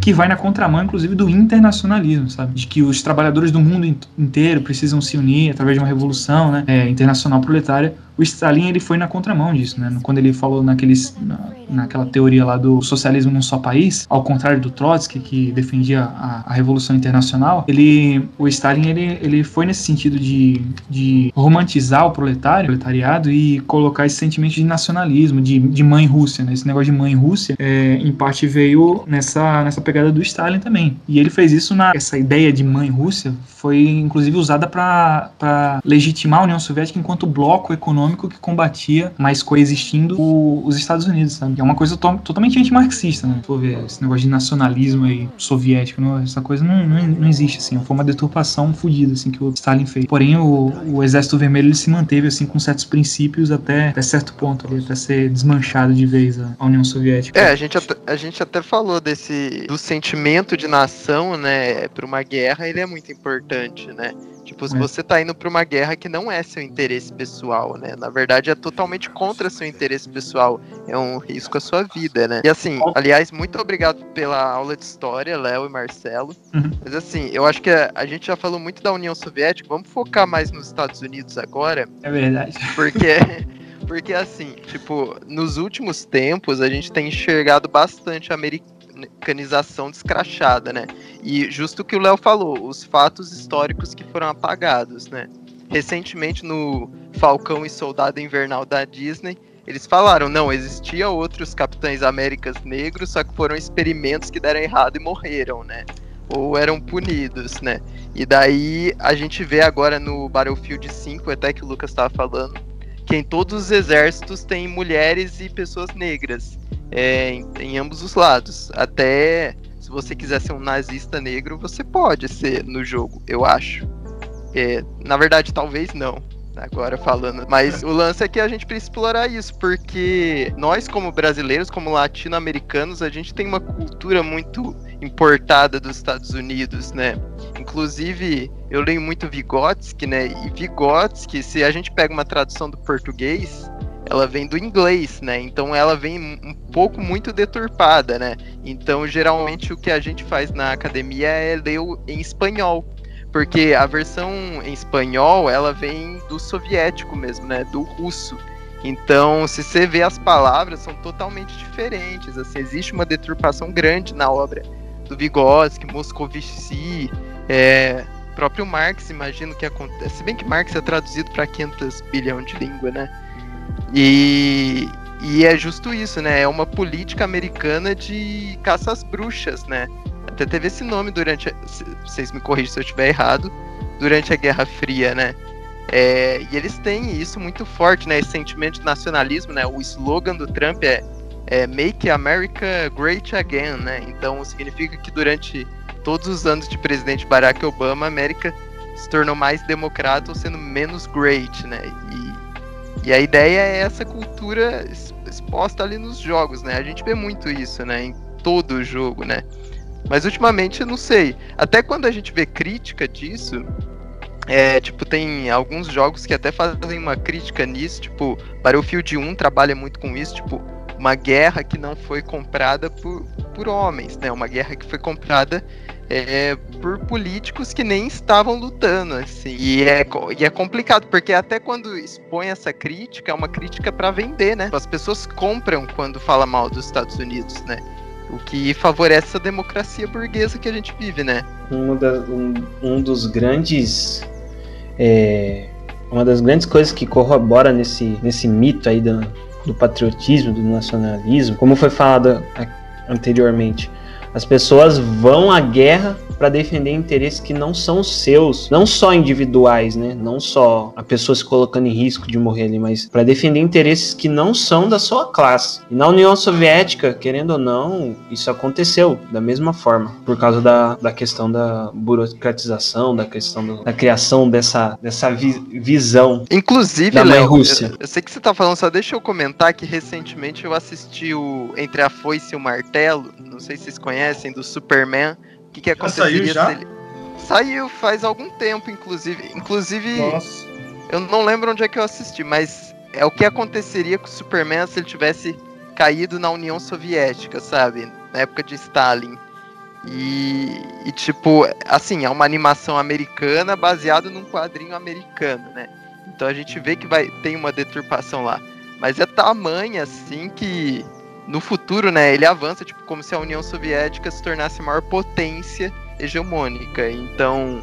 que vai na contramão, inclusive, do internacionalismo, sabe? De que os trabalhadores do mundo inteiro precisam se unir através de uma revolução né, é, internacional proletária. O Stalin ele foi na contramão disso, né? Quando ele falou naqueles, na, naquela teoria lá do socialismo num só país, ao contrário do Trotsky, que defendia a, a revolução internacional, ele, o Stalin ele, ele foi nesse sentido de, de romantizar o proletário, o proletariado e colocar esse sentimento de nacionalismo, de, de mãe Rússia, né? Esse negócio de mãe Rússia, é, em parte veio nessa, nessa pegada do Stalin também. E ele fez isso na essa ideia de mãe Rússia foi inclusive usada para legitimar a União Soviética enquanto bloco econômico que combatia, mas coexistindo o, os Estados Unidos, sabe? É uma coisa to totalmente antimarxista, né? Vou ver esse negócio de nacionalismo aí soviético, não, essa coisa não, não, não, existe assim, foi uma deturpação fodida assim que o Stalin fez. Porém o, o Exército Vermelho ele se manteve assim com certos princípios até, até certo ponto, ali, até ser desmanchado de vez a, a União Soviética. É, a gente até, a gente até falou desse do sentimento de nação, né, para uma guerra, ele é muito importante, né? Tipo, se é. você tá indo para uma guerra que não é seu interesse pessoal, né? Na verdade, é totalmente contra seu interesse pessoal. É um risco à sua vida, né? E assim, aliás, muito obrigado pela aula de história, Léo e Marcelo. Uhum. Mas assim, eu acho que a, a, gente já falou muito da União Soviética. Vamos focar mais nos Estados Unidos agora. É verdade. Porque. Porque assim, tipo, nos últimos tempos a gente tem enxergado bastante americano americanização descrachada, né? E justo o que o Léo falou, os fatos históricos que foram apagados, né? Recentemente no Falcão e Soldado Invernal da Disney, eles falaram, não, existia outros Capitães Américas negros, só que foram experimentos que deram errado e morreram, né? Ou eram punidos, né? E daí a gente vê agora no Battlefield 5, até que o Lucas estava falando, que em todos os exércitos tem mulheres e pessoas negras é, em, em, ambos os lados. Até se você quiser ser um nazista negro, você pode ser no jogo, eu acho. É, na verdade, talvez não. Agora falando, mas o lance é que a gente precisa explorar isso, porque nós, como brasileiros, como latino-americanos, a gente tem uma cultura muito importada dos Estados Unidos, né? Inclusive, eu leio muito Vygotsky, né? E Vygotsky, se a gente pega uma tradução do português, ela vem do inglês, né? Então ela vem um pouco muito deturpada, né? Então geralmente o que a gente faz na academia é ler em espanhol, porque a versão em espanhol ela vem do soviético mesmo, né? Do russo. Então, se você vê as palavras, são totalmente diferentes. Assim, existe uma deturpação grande na obra do Vygotsky, Moscovici, é, próprio Marx, imagino que acontece. Se bem que Marx é traduzido para 500 bilhões de língua, né? E, e é justo isso, né? É uma política americana de caça às bruxas, né? Até teve esse nome durante. Vocês me corrigem se eu estiver errado. Durante a Guerra Fria, né? É, e eles têm isso muito forte, né? Esse sentimento de nacionalismo, né? O slogan do Trump é, é Make America Great Again, né? Então significa que durante todos os anos de presidente Barack Obama, a América se tornou mais democrata ou sendo menos great, né? E, e a ideia é essa cultura exposta ali nos jogos, né? A gente vê muito isso, né? Em todo o jogo, né? Mas ultimamente eu não sei. Até quando a gente vê crítica disso, é, tipo, tem alguns jogos que até fazem uma crítica nisso, tipo, Battlefield 1 trabalha muito com isso, tipo, uma guerra que não foi comprada por, por homens, né? Uma guerra que foi comprada é, por políticos que nem estavam lutando, assim. E é, e é complicado, porque até quando expõe essa crítica, é uma crítica para vender, né? As pessoas compram quando fala mal dos Estados Unidos, né? O que favorece a democracia burguesa que a gente vive, né? Um, da, um, um dos grandes. É, uma das grandes coisas que corrobora nesse, nesse mito aí do, do patriotismo, do nacionalismo, como foi falado anteriormente, as pessoas vão à guerra para defender interesses que não são seus, não só individuais, né? Não só a pessoa se colocando em risco de morrer ali, mas para defender interesses que não são da sua classe. E na União Soviética, querendo ou não, isso aconteceu da mesma forma, por causa da, da questão da burocratização, da questão do, da criação dessa, dessa vi, visão. Inclusive, da Léo, Rússia. Eu, eu sei que você tá falando, só deixa eu comentar que recentemente eu assisti o Entre a Foice e o Martelo, não sei se vocês conhecem conhecem, do Superman. O que, que aconteceria já saiu já? ele. Saiu faz algum tempo, inclusive. Inclusive, Nossa. eu não lembro onde é que eu assisti, mas é o que aconteceria com o Superman se ele tivesse caído na União Soviética, sabe? Na época de Stalin. E, e, tipo, assim, é uma animação americana baseada num quadrinho americano, né? Então a gente vê que vai tem uma deturpação lá. Mas é tamanha assim que no futuro, né, ele avança tipo como se a União Soviética se tornasse a maior potência hegemônica. Então,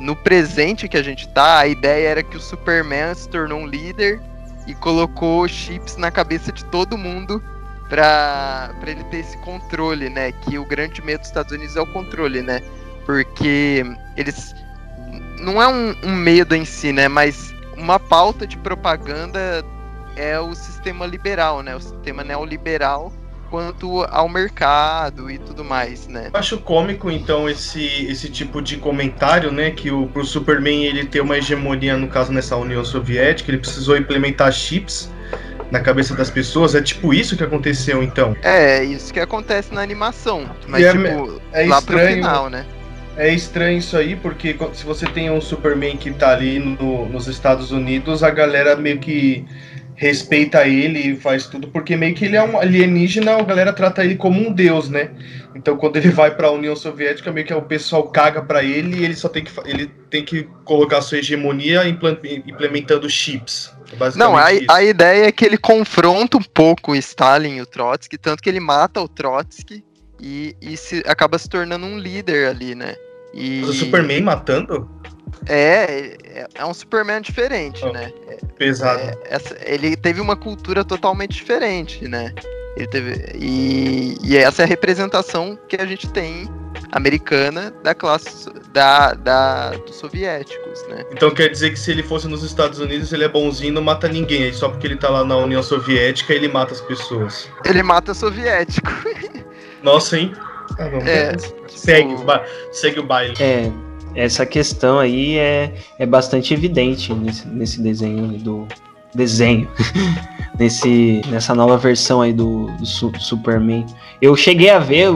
no presente que a gente tá, a ideia era que o Superman se tornou um líder e colocou chips na cabeça de todo mundo para ele ter esse controle, né? Que o grande medo dos Estados Unidos é o controle, né? Porque eles não é um, um medo em si, né? Mas uma pauta de propaganda é o sistema liberal, né? O sistema neoliberal quanto ao mercado e tudo mais, né? Eu acho cômico, então, esse, esse tipo de comentário, né? Que o pro Superman ele ter uma hegemonia, no caso, nessa União Soviética, ele precisou implementar chips na cabeça das pessoas. É tipo isso que aconteceu, então? É, isso que acontece na animação. Mas, é, tipo, é lá estranho, pro final, né? É estranho isso aí, porque se você tem um Superman que tá ali no, nos Estados Unidos, a galera meio que respeita ele e faz tudo, porque meio que ele é um alienígena, a galera trata ele como um deus, né? Então quando ele vai para a União Soviética, meio que o pessoal caga para ele e ele só tem que ele tem que colocar sua hegemonia implementando chips. É Não, a, a ideia é que ele confronta um pouco o Stalin e o Trotsky, tanto que ele mata o Trotsky e, e se, acaba se tornando um líder ali, né? E... O Superman matando? É, é, é um Superman diferente, oh, né? Pesado. É, essa, ele teve uma cultura totalmente diferente, né? Ele teve, e, e essa é a representação que a gente tem americana da classe da, da, dos soviéticos, né? Então quer dizer que se ele fosse nos Estados Unidos ele é bonzinho e não mata ninguém, aí só porque ele tá lá na União Soviética ele mata as pessoas. Ele mata soviético. Nossa, hein? Tá bom. É, segue, tipo... segue o baile. É, essa questão aí é, é bastante evidente nesse, nesse desenho do desenho nesse nessa nova versão aí do, do, Superman. Eu cheguei a ver,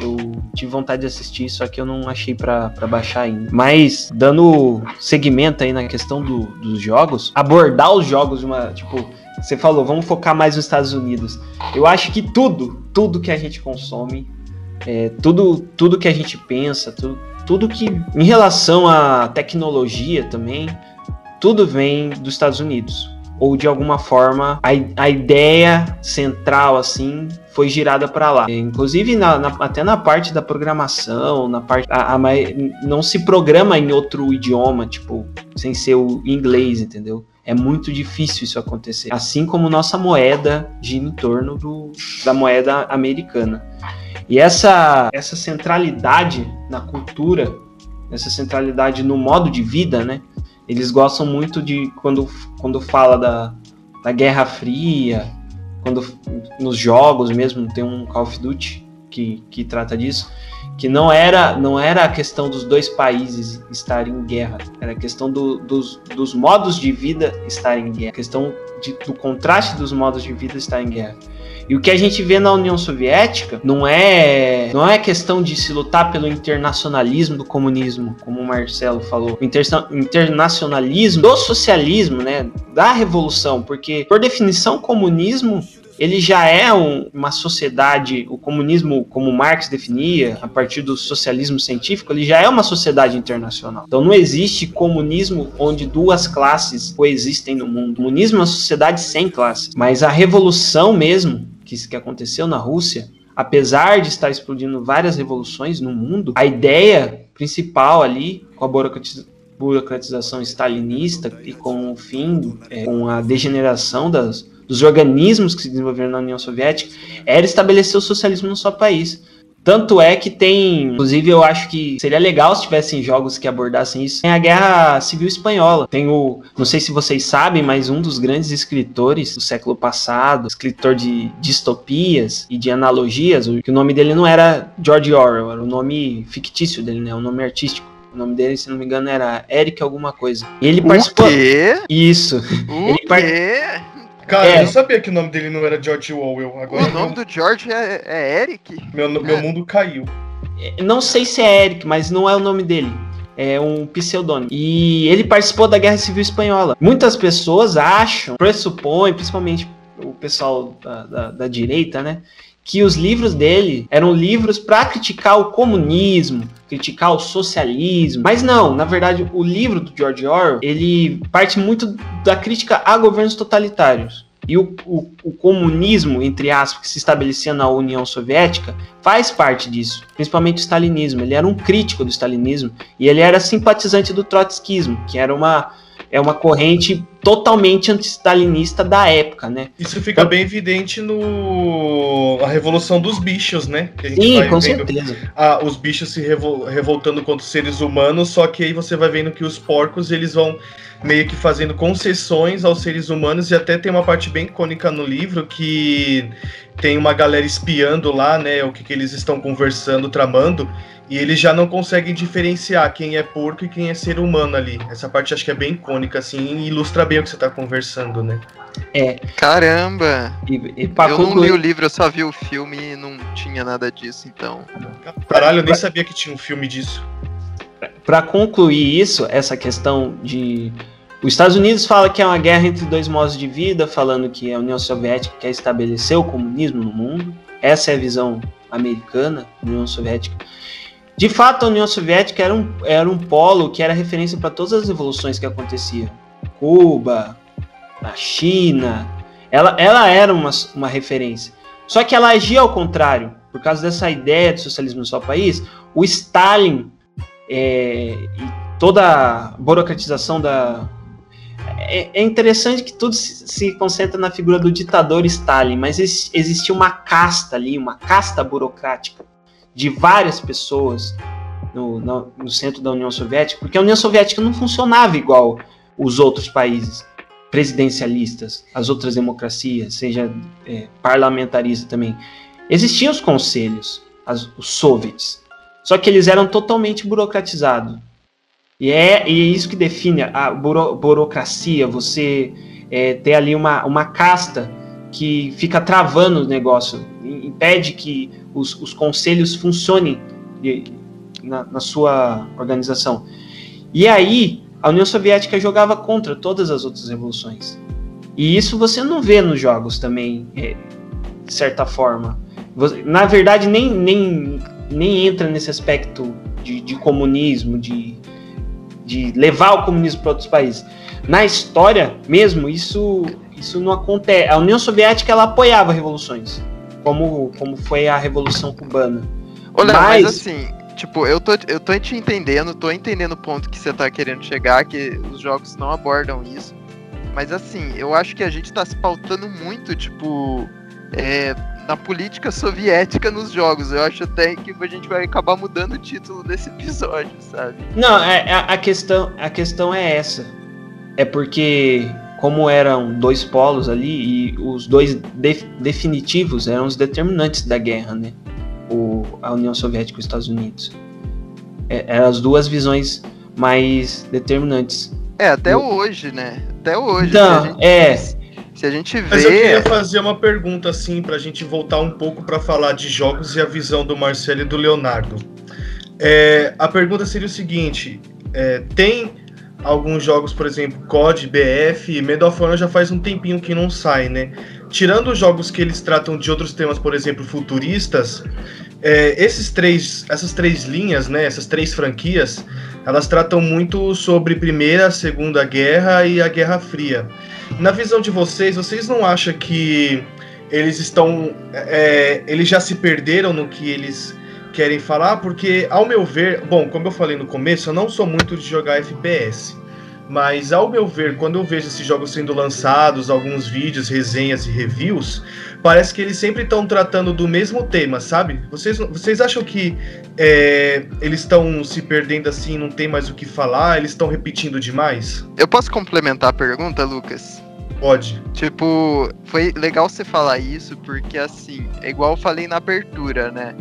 eu tive vontade de assistir, só que eu não achei para baixar ainda. Mas dando segmento aí na questão do, dos jogos, abordar os jogos de uma tipo você falou, vamos focar mais nos Estados Unidos. Eu acho que tudo, tudo que a gente consome, é, tudo, tudo que a gente pensa, tudo, tudo que em relação à tecnologia também, tudo vem dos Estados Unidos. ou de alguma forma a, a ideia central assim foi girada para lá. Inclusive na, na, até na parte da programação, na parte a, a, não se programa em outro idioma, tipo sem ser o inglês, entendeu? É muito difícil isso acontecer. Assim como nossa moeda gira em torno do, da moeda americana. E essa, essa centralidade na cultura, essa centralidade no modo de vida, né? Eles gostam muito de quando, quando fala da, da Guerra Fria, quando nos jogos mesmo tem um Call of Duty que, que trata disso, que não era não era a questão dos dois países estarem em guerra, era a questão do, dos, dos modos de vida estarem em guerra, a questão de, do contraste dos modos de vida estar em guerra. E o que a gente vê na União Soviética não é não é questão de se lutar pelo internacionalismo do comunismo, como o Marcelo falou, o inter, internacionalismo do socialismo, né, da revolução, porque por definição comunismo ele já é um, uma sociedade, o comunismo, como Marx definia, a partir do socialismo científico, ele já é uma sociedade internacional. Então não existe comunismo onde duas classes coexistem no mundo. O comunismo é uma sociedade sem classes. Mas a revolução mesmo, que, que aconteceu na Rússia, apesar de estar explodindo várias revoluções no mundo, a ideia principal ali, com a burocratização stalinista e com o fim, é, com a degeneração das, dos organismos que se desenvolveram na União Soviética, era estabelecer o socialismo no seu país. Tanto é que tem, inclusive eu acho que seria legal se tivessem jogos que abordassem isso. Tem a Guerra Civil Espanhola. Tem o, não sei se vocês sabem, mas um dos grandes escritores do século passado, escritor de distopias e de analogias, que o nome dele não era George Orwell, era o nome fictício dele, né, o nome artístico. O nome dele, se não me engano, era Eric alguma coisa. E ele participou. O quê? Isso. O ele quê? Cara, é. eu não sabia que o nome dele não era George Orwell. Agora o nome do George é, é Eric? Meu, meu é. mundo caiu. É, não sei se é Eric, mas não é o nome dele. É um pseudônimo. E ele participou da Guerra Civil Espanhola. Muitas pessoas acham, pressupõem, principalmente o pessoal da, da, da direita, né? Que os livros dele eram livros para criticar o comunismo, criticar o socialismo. Mas não, na verdade, o livro do George Orwell, ele parte muito da crítica a governos totalitários. E o, o, o, comunismo, entre aspas, que se estabelecia na União Soviética, faz parte disso, principalmente o stalinismo. Ele era um crítico do stalinismo e ele era simpatizante do trotskismo, que era uma, é uma corrente totalmente anti-stalinista da época, né? Isso fica então, bem evidente no a revolução dos bichos, né? Sim, com certeza. Ah, os bichos se revol... revoltando contra os seres humanos, só que aí você vai vendo que os porcos eles vão meio que fazendo concessões aos seres humanos e até tem uma parte bem icônica no livro que tem uma galera espiando lá, né, o que, que eles estão conversando, tramando, e eles já não conseguem diferenciar quem é porco e quem é ser humano ali. Essa parte acho que é bem icônica, assim, e ilustra bem o que você tá conversando, né? É. Caramba! E, e eu concluir... não li o livro, eu só vi o filme e não tinha nada disso, então. Caralho, eu nem sabia que tinha um filme disso. Para concluir isso, essa questão de os Estados Unidos fala que é uma guerra entre dois modos de vida, falando que a União Soviética quer estabelecer o comunismo no mundo. Essa é a visão americana, União Soviética. De fato, a União Soviética era um, era um polo que era referência para todas as revoluções que aconteciam. Cuba, a China, ela, ela era uma, uma referência. Só que ela agia ao contrário. Por causa dessa ideia de socialismo no seu país, o Stalin é, e toda a burocratização da. É, é interessante que tudo se, se, concentra na figura do ditador Stalin, mas existia uma casta ali, uma casta burocrática de várias pessoas no, no, no, centro da União Soviética, porque a União Soviética não funcionava igual os outros países presidencialistas, as outras democracias, seja é, parlamentarista também. Existiam os conselhos, as, os soviets, só que eles eram totalmente burocratizados. E é, e é isso que define a buro, burocracia, você é, ter ali uma, uma casta que fica travando o negócio, impede que os, os conselhos funcionem na, na sua organização. E aí, a União Soviética jogava contra todas as outras revoluções. E isso você não vê nos jogos também, é, de certa forma. Na verdade, nem, nem, nem entra nesse aspecto de, de comunismo, de, de levar o comunismo para outros países. na história mesmo, isso, isso não acontece. A União Soviética ela apoiava revoluções, como, como foi a Revolução Cubana. Olha, mas, mas assim, tipo, eu tô, eu tô te entendendo, tô entendendo o ponto que você tá querendo chegar, que os jogos não abordam isso. Mas assim, eu acho que a gente tá se pautando muito, tipo, é, na política soviética nos jogos. Eu acho até que a gente vai acabar mudando o título desse episódio, sabe? Não, é, a, a questão, a questão é essa. É porque como eram dois polos ali e os dois de, definitivos eram os determinantes da guerra, né? O, a União Soviética e os Estados Unidos. É, eram as duas visões mais determinantes. É, até hoje, né? Até hoje. Então, gente, é. Se a gente vê. Mas eu queria fazer uma pergunta, assim, pra gente voltar um pouco para falar de jogos e a visão do Marcelo e do Leonardo. É, a pergunta seria o seguinte: é, tem alguns jogos, por exemplo, COD, BF, Medal of Honor já faz um tempinho que não sai, né? Tirando os jogos que eles tratam de outros temas, por exemplo, futuristas, é, esses três, essas três linhas, né, essas três franquias, elas tratam muito sobre Primeira, Segunda Guerra e a Guerra Fria. Na visão de vocês, vocês não acham que eles estão, é, eles já se perderam no que eles querem falar? Porque, ao meu ver, bom, como eu falei no começo, eu não sou muito de jogar FPS. Mas ao meu ver, quando eu vejo esses jogos sendo lançados, alguns vídeos, resenhas e reviews, parece que eles sempre estão tratando do mesmo tema, sabe? Vocês, vocês acham que é, eles estão se perdendo assim, não tem mais o que falar, eles estão repetindo demais? Eu posso complementar a pergunta, Lucas? Pode. Tipo, foi legal você falar isso, porque assim, é igual eu falei na abertura, né?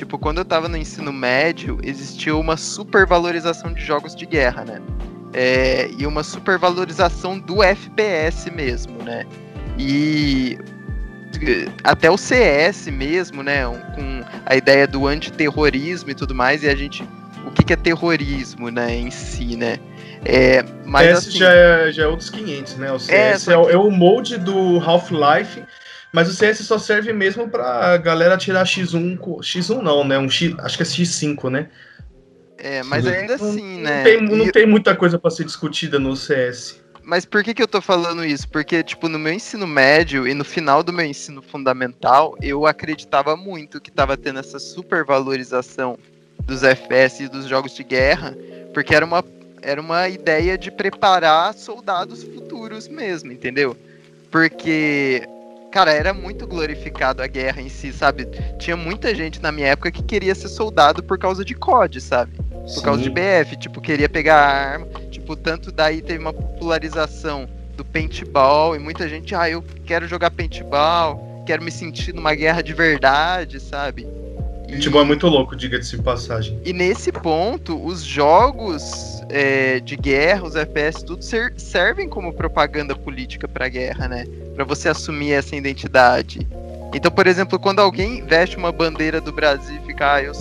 Tipo, quando eu tava no ensino médio, existia uma supervalorização de jogos de guerra, né? é, e uma supervalorização do FPS mesmo, né? E até o CS mesmo, né? Com a ideia do antiterrorismo e tudo mais, e a gente. O que, que é terrorismo, né, em si, né? É, mas CS assim, já, é, já é outros 500, né? O CS é, é, é o molde do Half-Life, mas o CS só serve mesmo pra galera tirar X1. X1 não, né? Um X, acho que é X5, né? É, mas ainda assim, não, né? Não tem, não e... tem muita coisa para ser discutida no CS. Mas por que, que eu tô falando isso? Porque, tipo, no meu ensino médio e no final do meu ensino fundamental, eu acreditava muito que tava tendo essa supervalorização dos FPS e dos jogos de guerra, porque era uma, era uma ideia de preparar soldados futuros mesmo, entendeu? Porque cara, era muito glorificado a guerra em si, sabe? Tinha muita gente na minha época que queria ser soldado por causa de COD, sabe? Por Sim. causa de BF, tipo, queria pegar arma, tipo, tanto daí teve uma popularização do paintball e muita gente, ah, eu quero jogar paintball, quero me sentir numa guerra de verdade, sabe? Paintball é muito louco, diga-se de passagem. E nesse ponto, os jogos é, de guerra, os FPS, tudo ser, servem como propaganda política pra guerra, né? Pra você assumir essa identidade. Então, por exemplo, quando alguém veste uma bandeira do Brasil e fica, ah, eu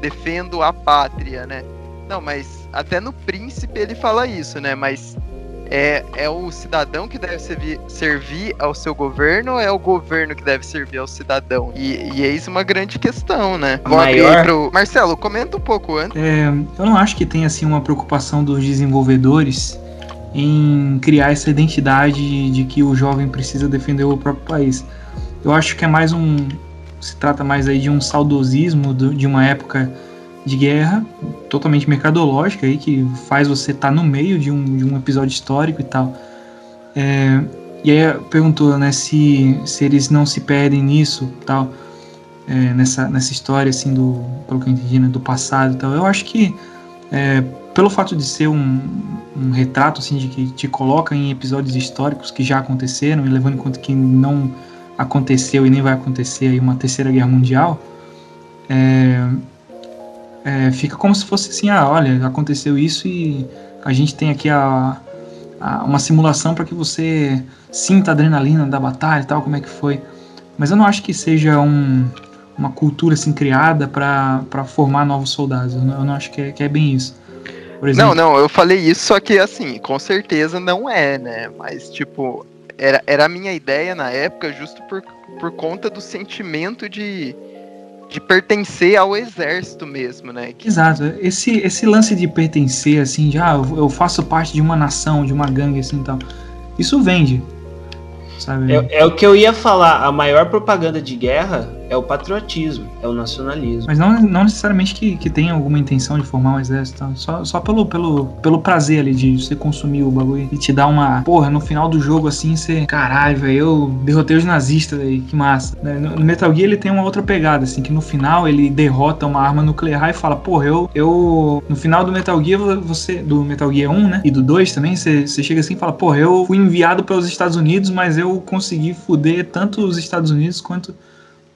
defendo a pátria, né? Não, mas até no Príncipe ele fala isso, né? Mas é, é o cidadão que deve servir, servir ao seu governo ou é o governo que deve servir ao cidadão? E, e eis uma grande questão, né? Vou Maior... pro... Marcelo, comenta um pouco antes. É, eu não acho que tenha assim uma preocupação dos desenvolvedores em criar essa identidade de que o jovem precisa defender o próprio país. Eu acho que é mais um se trata mais aí de um saudosismo do, de uma época de guerra, totalmente mercadológica aí, que faz você estar tá no meio de um, de um episódio histórico e tal. É, e aí perguntou, né, se, se eles não se perdem nisso, tal, é, nessa, nessa história, assim, do, pelo que eu entendi, né, do passado e tal. Eu acho que, é, pelo fato de ser um, um retrato, assim, de que te coloca em episódios históricos que já aconteceram, e levando em conta que não aconteceu e nem vai acontecer aí uma terceira guerra mundial, é, é, fica como se fosse assim, ah, olha, aconteceu isso e a gente tem aqui a, a uma simulação para que você sinta a adrenalina da batalha e tal, como é que foi. Mas eu não acho que seja um, uma cultura assim criada para formar novos soldados. Eu não, eu não acho que é, que é bem isso. Exemplo, não, não, eu falei isso, só que assim, com certeza não é, né? Mas, tipo, era, era a minha ideia na época, justo por, por conta do sentimento de, de pertencer ao exército mesmo, né? Que... Exato. Esse, esse lance de pertencer, assim, de ah, eu faço parte de uma nação, de uma gangue, assim, tal. Isso vende. Sabe? É, é o que eu ia falar. A maior propaganda de guerra é o patriotismo, é o nacionalismo. Mas não, não necessariamente que, que tenha alguma intenção de formar um exército, só, só pelo, pelo, pelo prazer ali de você consumir o bagulho e te dar uma. Porra, no final do jogo assim, você. Caralho, velho, eu derrotei os nazistas aí, que massa. Né, no, no, Metal Gear ele tem uma outra pegada, assim, que no final ele derrota uma arma nuclear e fala, porra, eu. eu no final do Metal Gear, você. Do Metal Gear 1, né? E do 2 também, você, você chega assim e fala, porra, eu fui enviado pelos Estados Unidos, mas eu consegui fuder tanto os Estados Unidos quanto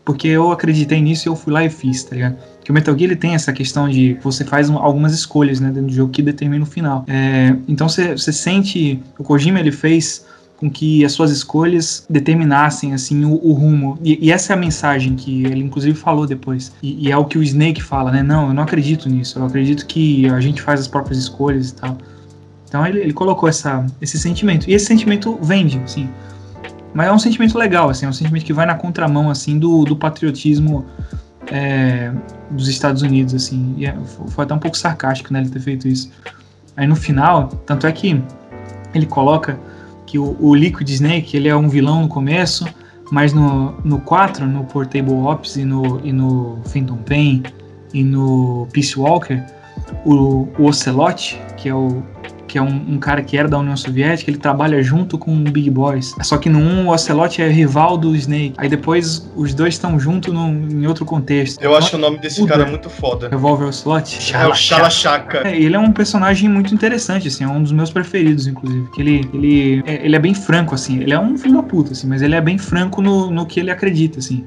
porque eu acreditei nisso e eu fui lá e fiz, tá ligado? Que o Metal Gear ele tem essa questão de você faz um, algumas escolhas né, dentro do jogo que determina o final. É, então você sente. O Kojima ele fez com que as suas escolhas determinassem assim o, o rumo. E, e, essa é a mensagem que ele inclusive falou depois. E, e, é o que o Snake fala, né? Não, eu não acredito nisso. Eu acredito que a gente faz as próprias escolhas e tal. Então ele, ele colocou essa, esse sentimento. E esse sentimento vende, assim. Mas é um sentimento legal, assim, é um sentimento que vai na contramão, assim, do, do patriotismo é, dos Estados Unidos, assim. E é, foi até um pouco sarcástico, né, ele ter feito isso. Aí no final, tanto é que ele coloca que o, o Liquid Snake, ele é um vilão no começo, mas no, no 4, no Portable Ops e no, e no Phantom Pain e no Peace Walker, o, o Ocelot, que é o, que é um, um, cara que era da União Soviética, ele trabalha junto com o Big Boys. Só que no 1 o Ocelot é rival do Snake. Aí depois os dois estão juntos em outro contexto. Eu acho o nome desse cara muito foda. Revolver Ocelot? É o Shalashaka. É, ele é um personagem muito interessante, assim, é um dos meus preferidos, inclusive. Que ele, ele, é, ele é bem franco, assim. Ele é um filho da puta, assim, mas ele é bem franco no, no que ele acredita, assim.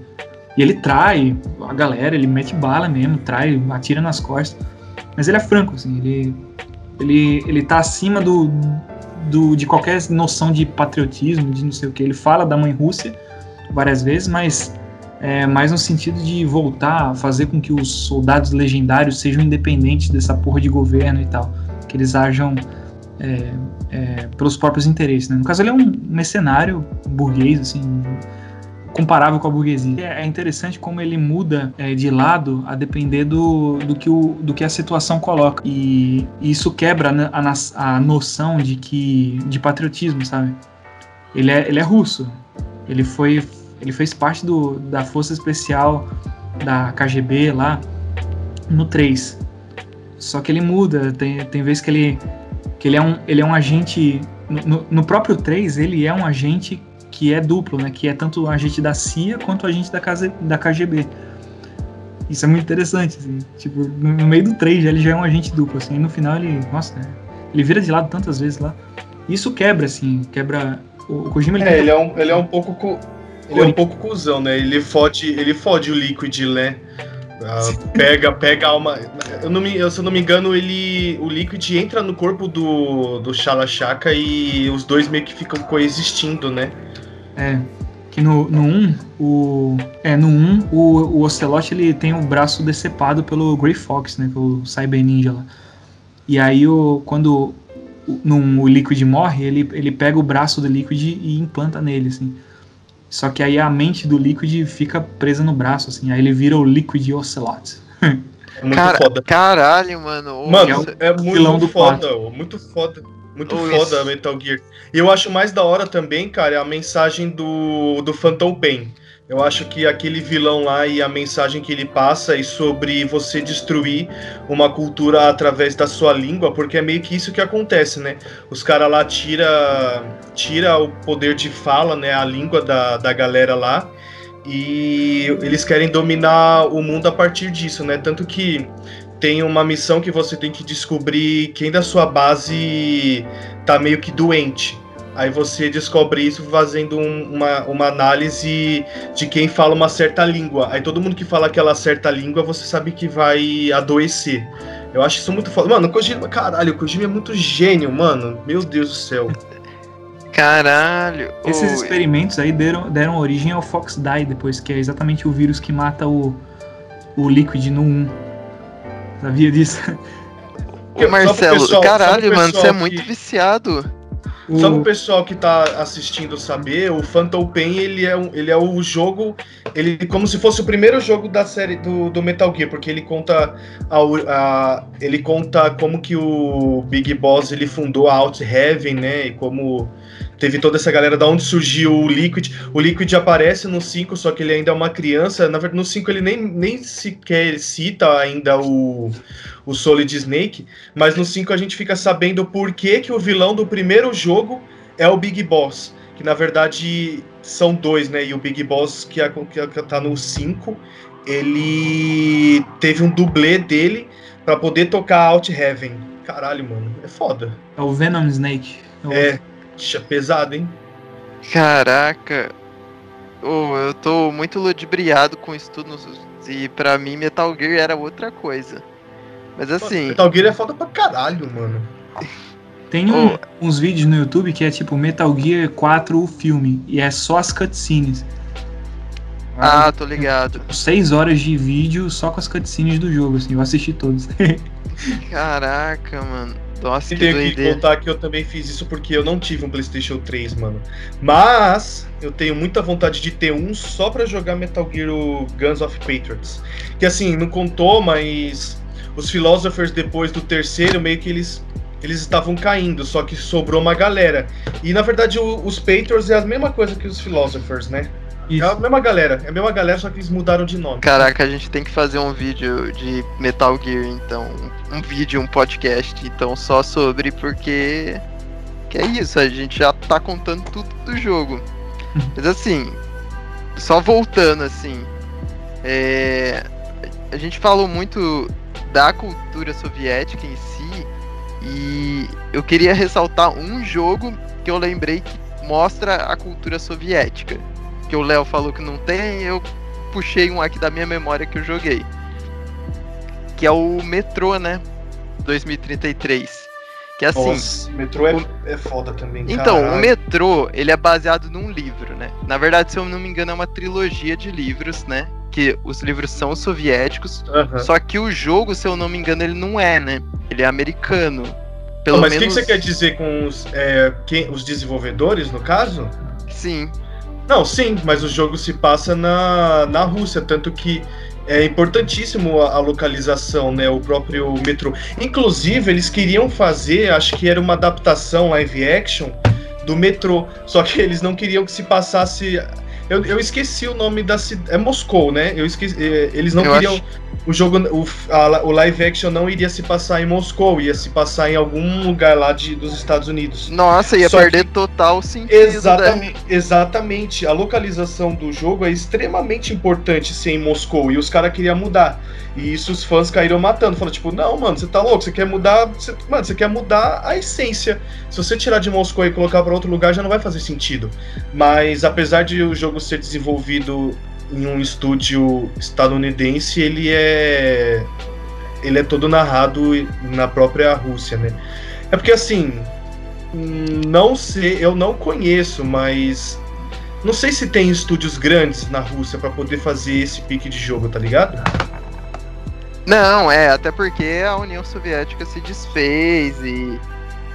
E ele trai a galera, ele mete bala mesmo, trai, atira nas costas. Mas ele é franco, assim, ele ele, ele tá acima do, do, de qualquer noção de patriotismo, de não sei o que. Ele fala da mãe Rússia várias vezes, mas é mais no sentido de voltar a fazer com que os soldados legendários sejam independentes dessa porra de governo e tal. Que eles ajam é, é, pelos próprios interesses. Né? No caso, ele é um mercenário burguês, assim, comparável com a burguesia. É interessante como ele muda é, de lado a depender do, do, que o, do que a situação coloca. E, isso quebra a, a noção de que de patriotismo, sabe? Ele é, ele é russo. Ele foi ele fez parte do, da força especial da KGB lá no 3. Só que ele muda, tem, tem vezes que ele que ele é um, ele é um agente no, no próprio 3 ele é um agente que é duplo, né? Que é tanto agente da CIA quanto agente da, casa, da KGB. Isso é muito interessante, assim. Tipo, no meio do 3 ele já é um agente duplo, assim. E no final ele, nossa, ele vira de lado tantas vezes lá. Isso quebra, assim, quebra... O, Kojima, ele... É, ele é um, ele é um pouco... Cu... Ele é um pouco cuzão, né? Ele fode, ele fode o Liquid, né? Uh, pega, pega a alma. Eu não me, eu, se eu não me engano, ele. O Liquid entra no corpo do, do Shalashaka e os dois meio que ficam coexistindo, né? É. Que no, no 1, o. É, no 1, o, o Ocelot ele tem o braço decepado pelo Grey Fox, né? Pelo Cyber Ninja lá. E aí o, quando no, o Liquid morre, ele, ele pega o braço do Liquid e implanta nele, assim. Só que aí a mente do Liquid fica presa no braço, assim. Aí ele vira o Liquid Ocelot. É muito Cara, foda. Caralho, mano. Mano, é, é muito foda, muito foda. Muito oh, foda isso. Metal Gear. E eu acho mais da hora também, cara, a mensagem do, do Phantom Pain. Eu acho que aquele vilão lá e a mensagem que ele passa é sobre você destruir uma cultura através da sua língua, porque é meio que isso que acontece, né? Os caras lá tira, tira o poder de fala, né? A língua da, da galera lá. E eles querem dominar o mundo a partir disso, né? Tanto que tem uma missão que você tem que descobrir quem da sua base tá meio que doente. Aí você descobre isso fazendo um, uma, uma análise de quem fala uma certa língua. Aí todo mundo que fala aquela certa língua, você sabe que vai adoecer. Eu acho isso muito foda. Mano, o Kojima, caralho, o Kojima é muito gênio, mano. Meu Deus do céu. Caralho. Esses experimentos aí deram, deram origem ao Fox Die depois, que é exatamente o vírus que mata o, o Liquid no 1. Sabia disso? Ô, Marcelo, pessoal, caralho, mano, você é muito viciado. O... Só o pessoal que tá assistindo saber, o Phantom Pain, ele é, um, ele é o jogo, ele como se fosse o primeiro jogo da série do, do Metal Gear, porque ele conta a, a, ele conta como que o Big Boss ele fundou a Out Heaven, né, e como teve toda essa galera da onde surgiu o Liquid. O Liquid aparece no 5, só que ele ainda é uma criança. Na verdade, no 5 ele nem, nem sequer cita ainda o, o Solid Snake, mas no 5 a gente fica sabendo por que, que o vilão do primeiro jogo é o Big Boss. Que na verdade são dois, né? E o Big Boss, que, é, que tá no 5, ele teve um dublê dele para poder tocar Out Heaven. Caralho, mano, é foda. É o Venom Snake. É, é pesado, hein? Caraca. Oh, eu tô muito ludibriado com isso tudo. E pra mim, Metal Gear era outra coisa. Mas assim. Metal Gear é foda pra caralho, mano. Tem um, oh. uns vídeos no YouTube que é tipo Metal Gear 4 o filme. E é só as cutscenes. Ah, tô ligado. Tipo, seis horas de vídeo só com as cutscenes do jogo, assim. Eu assisti todos. Caraca, mano. Nossa, e tenho que contar que eu também fiz isso porque eu não tive um PlayStation 3, mano. Mas eu tenho muita vontade de ter um só para jogar Metal Gear Guns of Patriots. Que assim, não contou, mas os Philosophers depois do terceiro meio que eles eles estavam caindo, só que sobrou uma galera. E na verdade o, os Patriots é a mesma coisa que os Philosophers, né? Isso. É a mesma galera, é a mesma galera, só que eles mudaram de nome. Caraca, a gente tem que fazer um vídeo de Metal Gear, então. Um vídeo, um podcast, então, só sobre, porque. Que é isso, a gente já tá contando tudo do jogo. Mas assim, só voltando assim. É, a gente falou muito da cultura soviética em si. E eu queria ressaltar um jogo que eu lembrei que mostra a cultura soviética que o Léo falou que não tem, eu puxei um aqui da minha memória que eu joguei. Que é o Metrô, né? 2033. Que é assim. Nossa, metrô é, o... é foda também. Então, caralho. o metrô, ele é baseado num livro, né? Na verdade, se eu não me engano, é uma trilogia de livros, né? Que os livros são soviéticos. Uhum. Só que o jogo, se eu não me engano, ele não é, né? Ele é americano. Pelo mas o menos... que, que você quer dizer com os, é, quem, os desenvolvedores, no caso? Sim. Não, sim, mas o jogo se passa na, na Rússia, tanto que é importantíssimo a, a, localização, né? O próprio metrô. Inclusive, eles queriam fazer, acho que era uma adaptação live action do metrô, só que eles não queriam que se passasse eu, eu esqueci o nome da cidade. É Moscou, né? Eu esqueci. É, eles não eu queriam. Acho... O jogo, o, a, o live action não iria se passar em Moscou, ia se passar em algum lugar lá de, dos Estados Unidos. Nossa, ia Só perder que... total sentido. Exatamente, né? exatamente. A localização do jogo é extremamente importante ser em Moscou e os caras queriam mudar. E isso os fãs caíram matando. Falaram, tipo, não, mano, você tá louco, você quer mudar. Você, mano, você quer mudar a essência. Se você tirar de Moscou e colocar para outro lugar, já não vai fazer sentido. Mas apesar de o jogo ser desenvolvido em um estúdio estadunidense, ele é. Ele é todo narrado na própria Rússia, né? É porque assim. Não sei, eu não conheço, mas não sei se tem estúdios grandes na Rússia para poder fazer esse pique de jogo, tá ligado? Não, é, até porque a União Soviética se desfez e,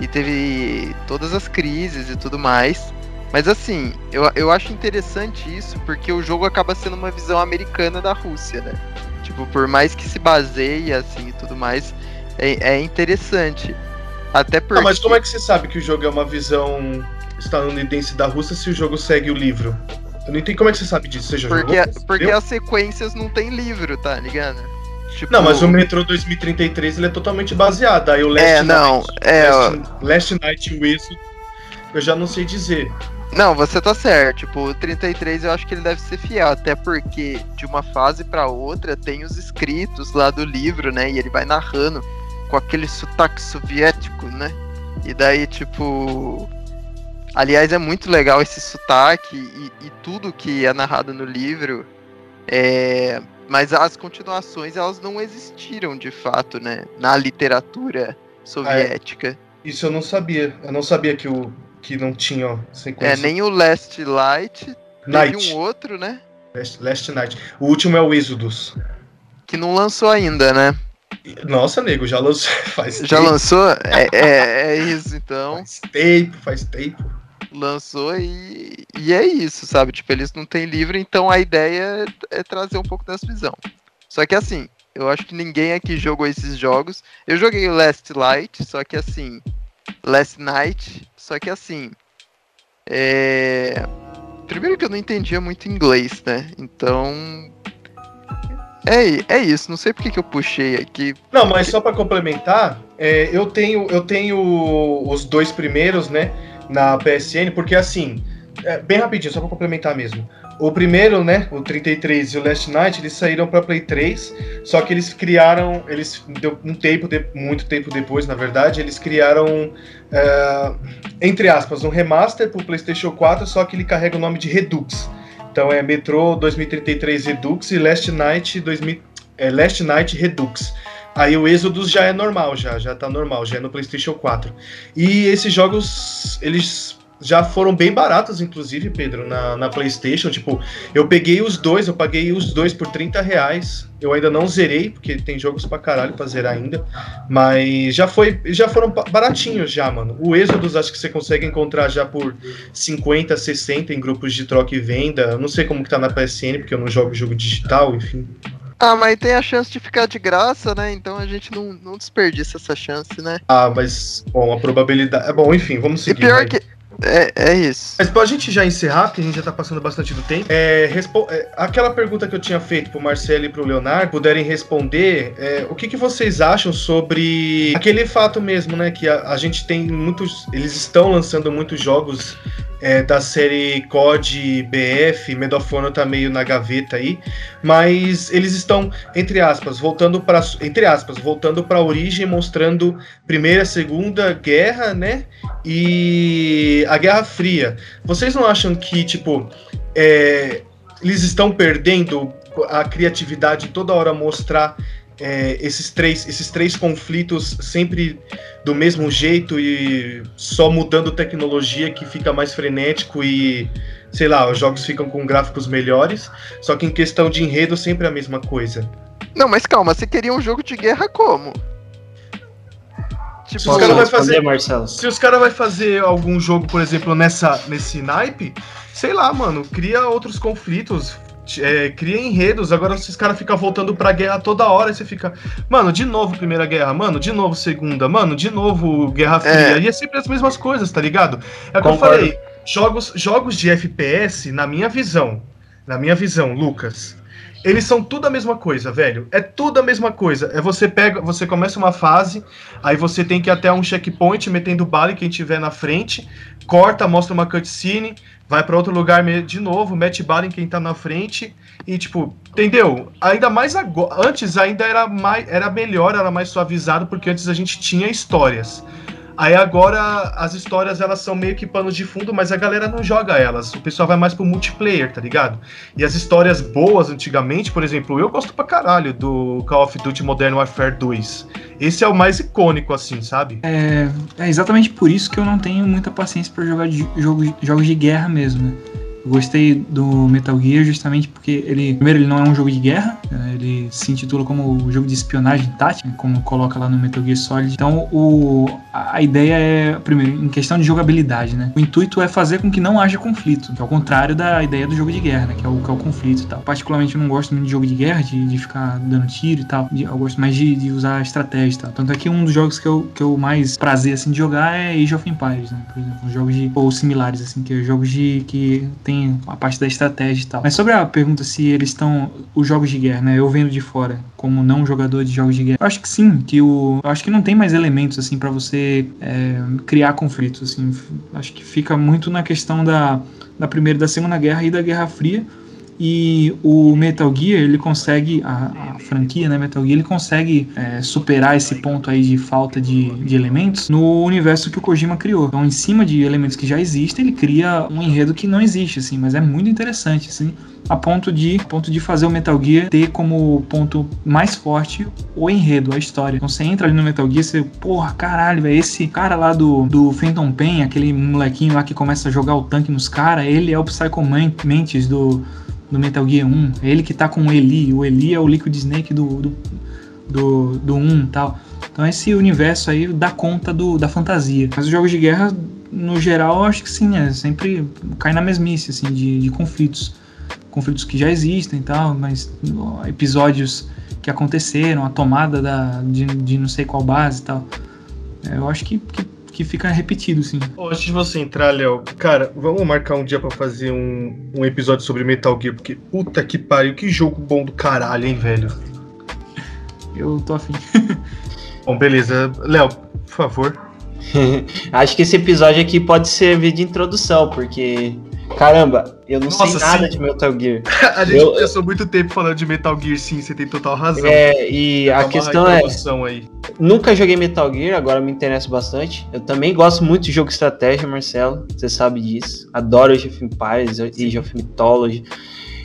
e teve todas as crises e tudo mais. Mas assim, eu, eu acho interessante isso porque o jogo acaba sendo uma visão americana da Rússia, né? Tipo, por mais que se baseie assim e tudo mais, é, é interessante. Até porque. Ah, mas como é que você sabe que o jogo é uma visão estadunidense da Rússia se o jogo segue o livro? Eu não entendi como é que você sabe disso. Você já porque, jogou? Porque as sequências não tem livro, tá ligado? Tipo... Não, mas o Metro 2033 ele é totalmente baseado. Aí o Last é, não, Night, é, Last, Last Night Whistle, eu já não sei dizer. Não, você tá certo. Tipo, o 33 eu acho que ele deve ser fiel, até porque de uma fase para outra tem os escritos lá do livro, né? E ele vai narrando com aquele sotaque soviético, né? E daí, tipo. Aliás, é muito legal esse sotaque e, e tudo que é narrado no livro. É, mas as continuações elas não existiram de fato, né? Na literatura soviética. É, isso eu não sabia. Eu não sabia que, o, que não tinha sequência. É, nem o Last Light. Night. Teve um outro, né? Last, Last Night. O último é o Exodus. Que não lançou ainda, né? Nossa, nego, já lançou. Faz já tempo. lançou? É, é, é, isso, então. Faz tempo, faz tempo. Lançou e, e é isso, sabe? Tipo, eles não têm livro, então a ideia é, é trazer um pouco dessa visão. Só que assim, eu acho que ninguém aqui jogou esses jogos. Eu joguei o Last Light, só que assim. Last Night, só que assim. É. Primeiro que eu não entendia muito inglês, né? Então. É, é isso, não sei porque que eu puxei aqui. Não, mas só para complementar, é, eu tenho eu tenho os dois primeiros, né, na PSN, porque assim, é, bem rapidinho, só para complementar mesmo. O primeiro, né, o 33 e o Last Night, eles saíram para Play 3, só que eles criaram, eles deu um tempo, de, muito tempo depois, na verdade, eles criaram, uh, entre aspas, um remaster para o PlayStation 4, só que ele carrega o nome de Redux. Então é Metro 2033 Redux e Last Night 2000, é, Last Night Redux. Aí o Exodus já é normal, já, já tá normal, já é no PlayStation 4. E esses jogos, eles já foram bem baratos, inclusive, Pedro, na, na PlayStation. Tipo, eu peguei os dois, eu paguei os dois por 30 reais. Eu ainda não zerei, porque tem jogos pra caralho pra zerar ainda. Mas já foi, já foram baratinhos já, mano. O Exodus acho que você consegue encontrar já por 50, 60 em grupos de troca e venda. Eu não sei como que tá na PSN, porque eu não jogo jogo digital, enfim. Ah, mas tem a chance de ficar de graça, né? Então a gente não, não desperdiça essa chance, né? Ah, mas, bom, a probabilidade. É bom, enfim, vamos seguir. E pior que é, é isso. Mas pra gente já encerrar, porque a gente já tá passando bastante do tempo, é, é, aquela pergunta que eu tinha feito pro Marcelo e pro Leonardo, puderem responder, é, o que, que vocês acham sobre aquele fato mesmo, né? Que a, a gente tem muitos. Eles estão lançando muitos jogos é, da série COD BF, Medal of Honor tá meio na gaveta aí, mas eles estão, entre aspas, voltando para entre aspas, voltando para a origem, mostrando Primeira, Segunda Guerra, né? E a Guerra Fria. Vocês não acham que, tipo, é, eles estão perdendo a criatividade toda hora mostrar é, esses, três, esses três conflitos sempre do mesmo jeito e só mudando tecnologia que fica mais frenético e, sei lá, os jogos ficam com gráficos melhores, só que em questão de enredo sempre a mesma coisa. Não, mas calma, você queria um jogo de guerra como? Tipo, se os caras vai fazer, Marcelo. se os caras vai fazer algum jogo, por exemplo, nessa nesse naipe, sei lá, mano, cria outros conflitos, é, cria enredos, agora esses caras ficam voltando pra guerra toda hora e você fica, mano, de novo Primeira Guerra, mano, de novo Segunda, mano, de novo Guerra Fria. É. E é sempre as mesmas coisas, tá ligado? É o que eu falei, jogos, jogos de FPS, na minha visão, na minha visão, Lucas, eles são tudo a mesma coisa, velho. É tudo a mesma coisa. É você pega, você começa uma fase, aí você tem que ir até um checkpoint metendo bala em quem tiver na frente, corta, mostra uma cutscene, vai para outro lugar de novo, mete bala em quem tá na frente e tipo, entendeu? Ainda mais agora, antes ainda era mais era melhor, era mais suavizado porque antes a gente tinha histórias. Aí agora as histórias elas são meio que panos de fundo, mas a galera não joga elas. O pessoal vai mais pro multiplayer, tá ligado? E as histórias boas antigamente, por exemplo, eu gosto pra caralho do Call of Duty Modern Warfare 2. Esse é o mais icônico, assim, sabe? É, é exatamente por isso que eu não tenho muita paciência para jogar de, jogo, jogos de guerra mesmo, né? Eu gostei do Metal Gear justamente porque ele, primeiro, ele não é um jogo de guerra, né? ele se intitula como um jogo de espionagem tática, como coloca lá no Metal Gear Solid. Então, o, a ideia é, primeiro, em questão de jogabilidade, né? O intuito é fazer com que não haja conflito, que é o contrário da ideia do jogo de guerra, né? Que é o, que é o conflito e tal. Particularmente, eu não gosto muito de jogo de guerra, de, de ficar dando tiro e tal. Eu gosto mais de, de usar estratégia e tal. Tanto é que um dos jogos que eu, que eu mais prazer, assim, de jogar é Age of Empires, né? Por exemplo, jogos de, ou similares, assim, que é jogos de, que tem tem a parte da estratégia e tal. Mas sobre a pergunta se eles estão os jogos de guerra, né? Eu vendo de fora como não jogador de jogos de guerra. Eu acho que sim, que o eu acho que não tem mais elementos assim para você é, criar conflitos assim. Acho que fica muito na questão da da primeira e da segunda guerra e da Guerra Fria e o Metal Gear, ele consegue, a, a franquia, né, Metal Gear, ele consegue é, superar esse ponto aí de falta de, de elementos no universo que o Kojima criou. Então, em cima de elementos que já existem, ele cria um enredo que não existe, assim, mas é muito interessante, assim, a ponto de, ponto de fazer o Metal Gear ter como ponto mais forte o enredo, a história. Então você entra ali no Metal Gear, você, porra, caralho, velho, esse cara lá do, do Phantom Pain, aquele molequinho lá que começa a jogar o tanque nos caras, ele é o Psycho Mantis do, do Metal Gear 1. É ele que tá com o Eli. O Eli é o Liquid Snake do, do, do, do 1 e tal. Então esse universo aí dá conta do, da fantasia. Mas os jogos de guerra, no geral, eu acho que sim, é sempre cai na mesmice, assim, de, de conflitos. Conflitos que já existem e tal, mas episódios que aconteceram, a tomada da, de, de não sei qual base e tal. É, eu acho que, que, que, fica repetido, sim. Antes de você entrar, Léo, cara, vamos marcar um dia para fazer um, um episódio sobre Metal Gear, porque puta que pariu, que jogo bom do caralho, hein, velho? Eu tô afim. Bom, beleza. Léo, por favor. Acho que esse episódio aqui pode servir de introdução, porque Caramba, eu não Nossa, sei nada sim. de Metal Gear. a gente eu, passou muito tempo falando de Metal Gear, sim, você tem total razão. É, e a questão é. Aí. Nunca joguei Metal Gear, agora me interessa bastante. Eu também gosto muito de jogo de estratégia, Marcelo. Você sabe disso. Adoro Age of Empires, Age of Mythology.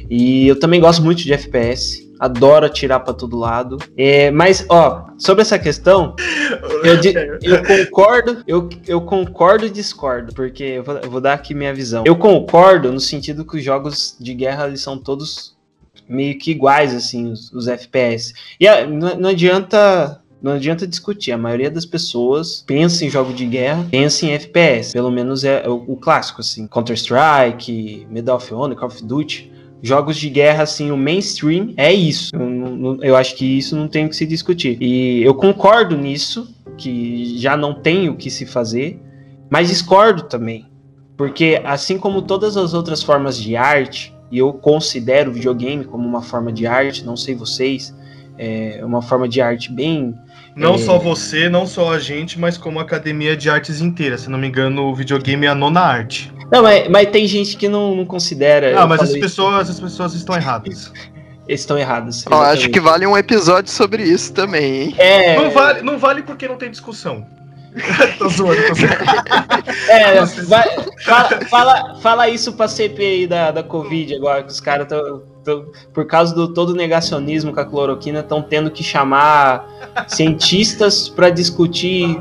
E eu também gosto muito de FPS adoro atirar para todo lado. É, mas, ó, sobre essa questão, eu, eu concordo, eu, eu concordo e discordo, porque eu vou, eu vou, dar aqui minha visão. Eu concordo no sentido que os jogos de guerra eles são todos meio que iguais, assim, os, os FPS. E a, não, não adianta não adianta discutir. A maioria das pessoas pensa em jogo de guerra, pensa em FPS. Pelo menos é o, o clássico, assim. Counter-Strike, Medal of Honor, Call of Duty jogos de guerra, assim, o mainstream é isso. Eu, eu, acho que isso não tem que se discutir. E eu concordo nisso, que já não tem o que se fazer, mas discordo também. Porque assim como todas as outras formas de arte, e eu considero o videogame como uma forma de arte, não sei vocês, é uma forma de arte bem não é... só você, não só a gente, mas como a Academia de Artes inteira. Se não me engano, o videogame é a nona arte. Não, mas, mas tem gente que não, não considera. Ah, mas as pessoas, as pessoas estão erradas. estão errados. Oh, acho que vale um episódio sobre isso também, hein? É... Não, vale, não vale porque não tem discussão. tô zoando, tô zoando. É, vai, fala, fala, fala, isso pra CPI da, da Covid agora, que os caras estão por causa do todo o negacionismo com a cloroquina, estão tendo que chamar cientistas para discutir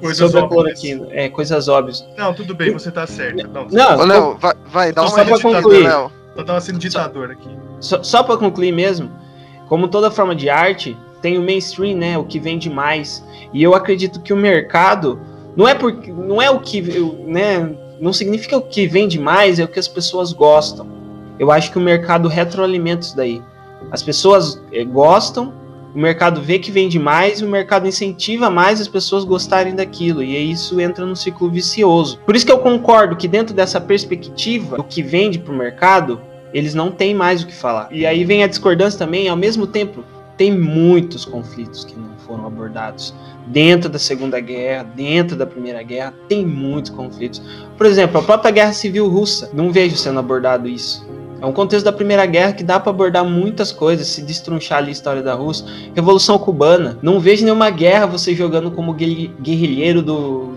coisas sobre óbvias. a cloroquina. É, coisas óbvias. Não, tudo bem, você tá certo. Não, não Ô, Léo, vai, vai dá uma só pra concluir. Léo. Eu tava sendo ditador aqui. Só, só para concluir mesmo, como toda forma de arte, tem o mainstream, né, o que vende mais. E eu acredito que o mercado não é porque não é o que, né, não significa o que vende mais, é o que as pessoas gostam. Eu acho que o mercado retroalimenta isso daí. As pessoas eh, gostam, o mercado vê que vende mais, e o mercado incentiva mais as pessoas gostarem daquilo, e isso entra no ciclo vicioso. Por isso que eu concordo que dentro dessa perspectiva do que vende para o mercado, eles não têm mais o que falar. E aí vem a discordância também, ao mesmo tempo, tem muitos conflitos que não foram abordados. Dentro da Segunda Guerra, dentro da Primeira Guerra, tem muitos conflitos. Por exemplo, a própria Guerra Civil Russa, não vejo sendo abordado isso. É um contexto da Primeira Guerra que dá para abordar muitas coisas, se destrunchar ali a história da Rússia. Revolução Cubana. Não vejo nenhuma guerra você jogando como guerrilheiro do.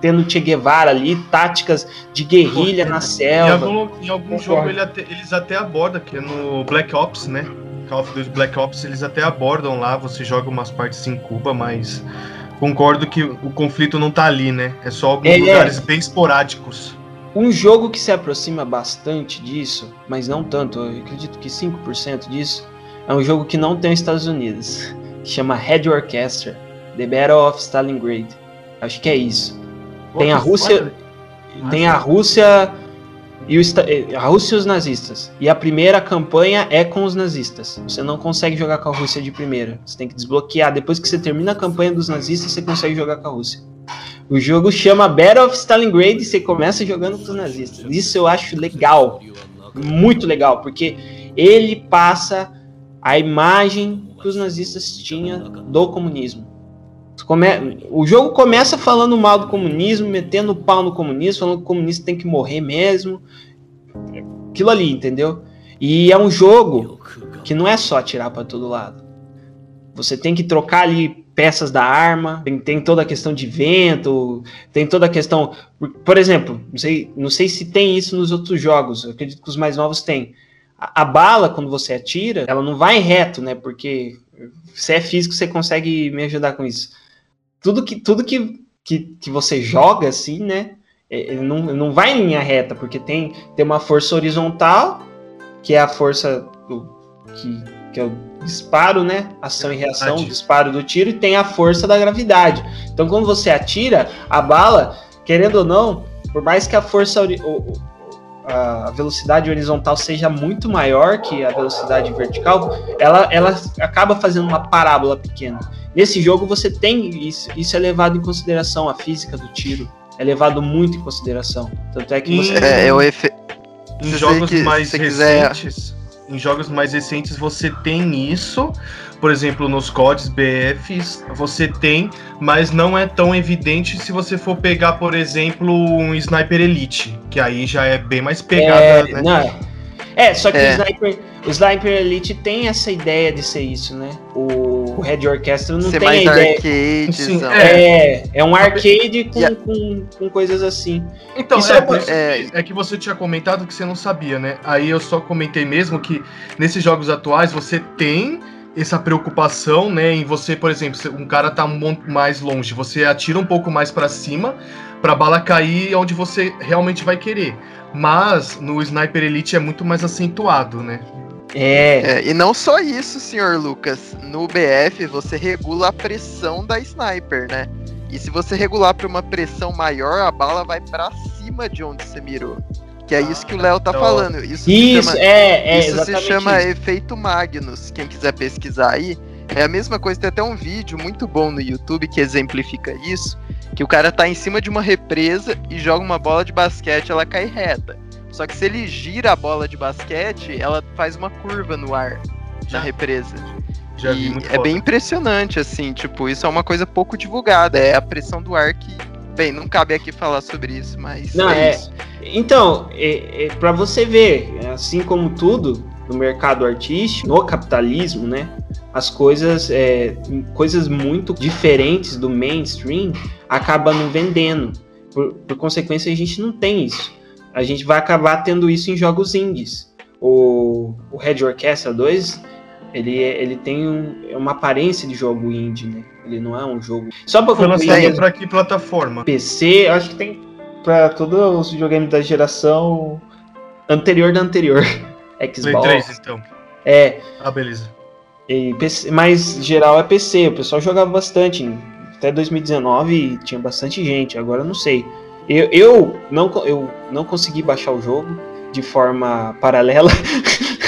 Tendo Che Guevara ali, táticas de guerrilha na selva. Em algum, em algum jogo ele até, eles até abordam, que é no Black Ops, né? Call of Duty Black Ops, eles até abordam lá, você joga umas partes em Cuba, mas concordo que o conflito não tá ali, né? É só alguns é, lugares é. bem esporádicos. Um jogo que se aproxima bastante disso, mas não tanto, eu acredito que 5% disso, é um jogo que não tem os Estados Unidos, que chama Red Orchestra, The Battle of Stalingrad. Acho que é isso. Tem a Rússia, tem a Rússia e o, eh, a Rússia e os nazistas. E a primeira campanha é com os nazistas. Você não consegue jogar com a Rússia de primeira. Você tem que desbloquear. Depois que você termina a campanha dos nazistas, você consegue jogar com a Rússia. O jogo chama Battle of Stalingrad e você começa jogando com os nazistas. Isso eu acho legal. Muito legal, porque ele passa a imagem que os nazistas tinham do comunismo. O jogo começa falando mal do comunismo, metendo pau no comunismo, falando que o comunista tem que morrer mesmo. Aquilo ali, entendeu? E é um jogo que não é só atirar para todo lado. Você tem que trocar ali peças da arma, tem, tem, toda a questão de vento, tem toda a questão. Por exemplo, não sei, não sei se tem isso nos outros jogos, eu acredito que os mais novos têm. A, a bala, quando você atira, ela não vai reto, né? Porque se é físico, você consegue me ajudar com isso. Tudo que, tudo que, que, que você joga, assim, né? É, ele não, não vai em linha reta, porque tem, tem uma força horizontal, que é a força do, que, que é o disparo, né? Ação e reação, disparo do tiro, e tem a força da gravidade. Então, quando você atira, a bala, querendo ou não, por mais que a força, a velocidade horizontal seja muito maior que a velocidade vertical, ela, ela acaba fazendo uma parábola pequena. Nesse jogo você tem isso, isso é levado em consideração, a física do tiro é levado muito em consideração. Tanto é que você. É, é o efe... Em jogos que, mais recentes. Quiser... Em jogos mais recentes você tem isso. Por exemplo, nos CODs BFs você tem, mas não é tão evidente se você for pegar, por exemplo, um Sniper Elite, que aí já é bem mais pegada, é, né? Não, é, só que é. O, Sniper, o Sniper Elite tem essa ideia de ser isso, né? O Red Orchestra não ser tem mais ideia. Arcade, Sim, é. é, é um arcade com, yeah. com, com, coisas assim. Então, é, é, é, que você tinha comentado que você não sabia, né? Aí eu só comentei mesmo que nesses jogos atuais você tem essa preocupação, né, em você, por exemplo, um cara tá um mais longe, você atira um pouco mais para cima para bala cair onde você realmente vai querer. Mas no Sniper Elite é muito mais acentuado, né? É. é. E não só isso, senhor Lucas. No BF você regula a pressão da sniper, né? E se você regular para uma pressão maior, a bala vai para cima de onde você mirou. Que é isso que o Léo tá então... falando. Isso, isso chama, é, é Isso se chama isso. efeito Magnus. Quem quiser pesquisar aí, é a mesma coisa. Tem até um vídeo muito bom no YouTube que exemplifica isso que o cara tá em cima de uma represa e joga uma bola de basquete, ela cai reta. Só que se ele gira a bola de basquete, ela faz uma curva no ar na represa. Já e é foda. bem impressionante, assim, tipo, isso é uma coisa pouco divulgada, é a pressão do ar que. Bem, não cabe aqui falar sobre isso, mas. Não, é. é então, é, é para você ver, assim como tudo no mercado artístico, no capitalismo, né? As coisas, é, coisas muito diferentes do mainstream acabam vendendo. Por, por consequência, a gente não tem isso. A gente vai acabar tendo isso em jogos indies. O, o Red Orchestra 2, ele, ele tem um, é uma aparência de jogo indie, né? Ele não é um jogo. Só para Foi lançado para que plataforma? PC, acho que tem para todos os videogames da geração anterior da anterior. Xbox. Play 3, então. É. Ah, beleza. E PC, mas geral é PC, o pessoal jogava bastante até 2019 tinha bastante gente, agora não sei. Eu, eu, não, eu não consegui baixar o jogo de forma paralela.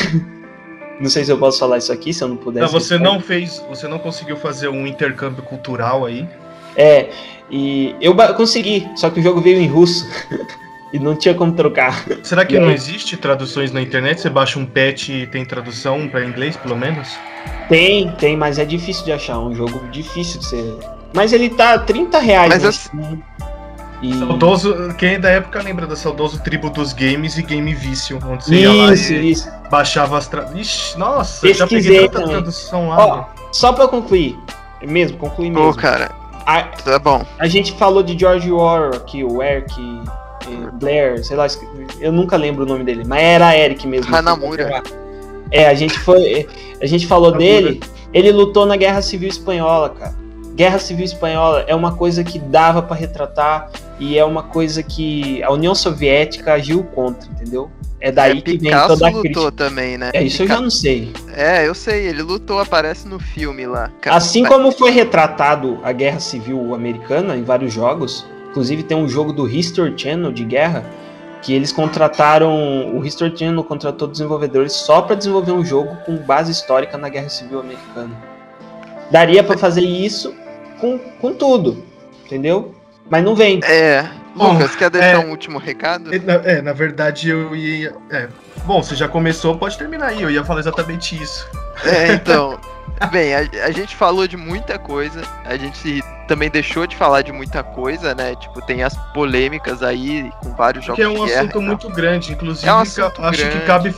não sei se eu posso falar isso aqui, se eu não puder. Não, você não fez, você não conseguiu fazer um intercâmbio cultural aí? É, e eu consegui, só que o jogo veio em russo. e não tinha como trocar. Será que e não aí... existe traduções na internet? Você baixa um patch e tem tradução para inglês, pelo menos? Tem, tem, mas é difícil de achar. Um jogo difícil de ser mas ele tá 30 reais. Mas assim, e... Saudoso, quem da época lembra da saudoso tribo dos games e Game Vício, onde você isso, ia lá e isso. baixava as tra... Ixi, nossa, Pesquisei já peguei tanta também. tradução lá. Ó, só pra concluir, mesmo, concluir mesmo. Pô, cara, a, tá bom. A gente falou de George Orwell aqui, o Eric, Blair, sei lá, eu nunca lembro o nome dele, mas era Eric mesmo. Hanamura. É, a gente foi, a gente falou dele, ele lutou na Guerra Civil Espanhola, cara. Guerra Civil Espanhola é uma coisa que dava para retratar e é uma coisa que a União Soviética agiu contra, entendeu? É daí é, que vem toda a crítica. lutou também, né? É, isso Picasso... eu já não sei. É, eu sei, ele lutou, aparece no filme lá. Assim como foi retratado a Guerra Civil Americana em vários jogos, inclusive tem um jogo do History Channel de guerra, que eles contrataram, o History Channel contratou desenvolvedores só para desenvolver um jogo com base histórica na Guerra Civil Americana. Daria para fazer isso com, com tudo, entendeu? Mas não vem. É. Lucas, quer deixar é, um último recado? É na, é, na verdade eu ia. É, bom, você já começou, pode terminar aí. Eu ia falar exatamente isso. É, então. bem, a, a, gente falou de muita coisa, a gente também deixou de falar de muita coisa, né? Tipo, tem as polêmicas aí com vários jogos. Que é um assunto muito grande, inclusive. É um assunto acho grande. que cabe.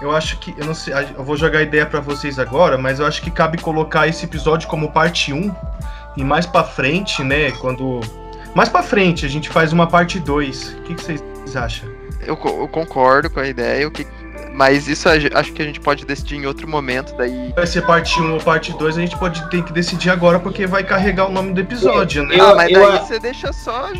Eu acho que. Eu não sei. Eu vou jogar a ideia para vocês agora, mas eu acho que cabe colocar esse episódio como parte 1. E mais para frente, né? Quando. Mais para frente, a gente faz uma parte 2. O que, que vocês acham? Eu, eu, concordo com a ideia, o que, mas isso acho que a gente pode decidir em outro momento. Daí... Vai ser parte 1 ou parte 2, a gente pode ter que decidir agora, porque vai carregar o nome do episódio, né? Eu, ah, mas daí eu... você deixa só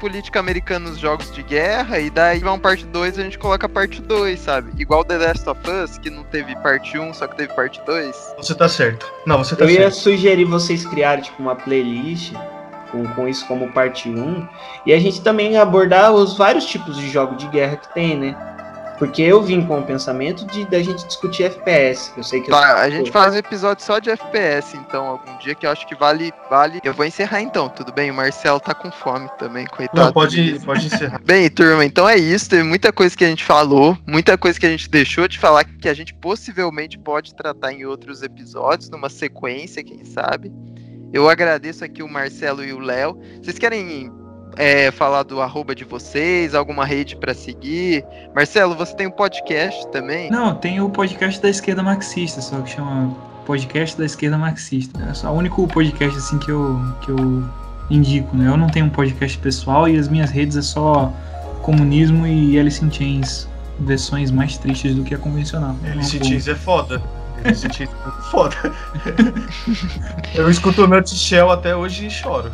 política americana nos jogos de guerra, e daí vai um parte 2 a gente coloca a parte 2, sabe? Igual The Last of Us, que não teve parte 1, só que teve parte 2. Você tá certo. Não, você tá Eu certo. ia sugerir vocês criarem tipo, uma playlist com, com isso como parte 1 e a gente também abordar os vários tipos de jogo de guerra que tem, né? Porque eu vim com o pensamento de da gente discutir FPS. Eu sei que eu- Tá, a gente faz um episódio só de FPS, então, algum dia que eu acho que vale. vale. Eu vou encerrar então, tudo bem? O Marcelo tá com fome também, coitado. Não, pode, pode encerrar. Bem, turma, então é isso. Teve muita coisa que a gente falou, muita coisa que a gente deixou de falar que a gente possivelmente pode tratar em outros episódios, numa sequência, quem sabe. Eu agradeço aqui o Marcelo e o Léo. Vocês querem é, falar do arroba de vocês, alguma rede pra seguir? Marcelo, você tem um podcast também? Não, tem o podcast da esquerda marxista, só que chama Podcast da Esquerda Marxista. É só o único podcast assim que eu, que eu indico, né? Eu não tenho um podcast pessoal e as minhas redes é só comunismo e Alice in Chains, versões mais tristes do que a convencional. Alice Não, Chains é foda. Alice Chains é foda. Eu escuto o Nutshell até hoje e choro.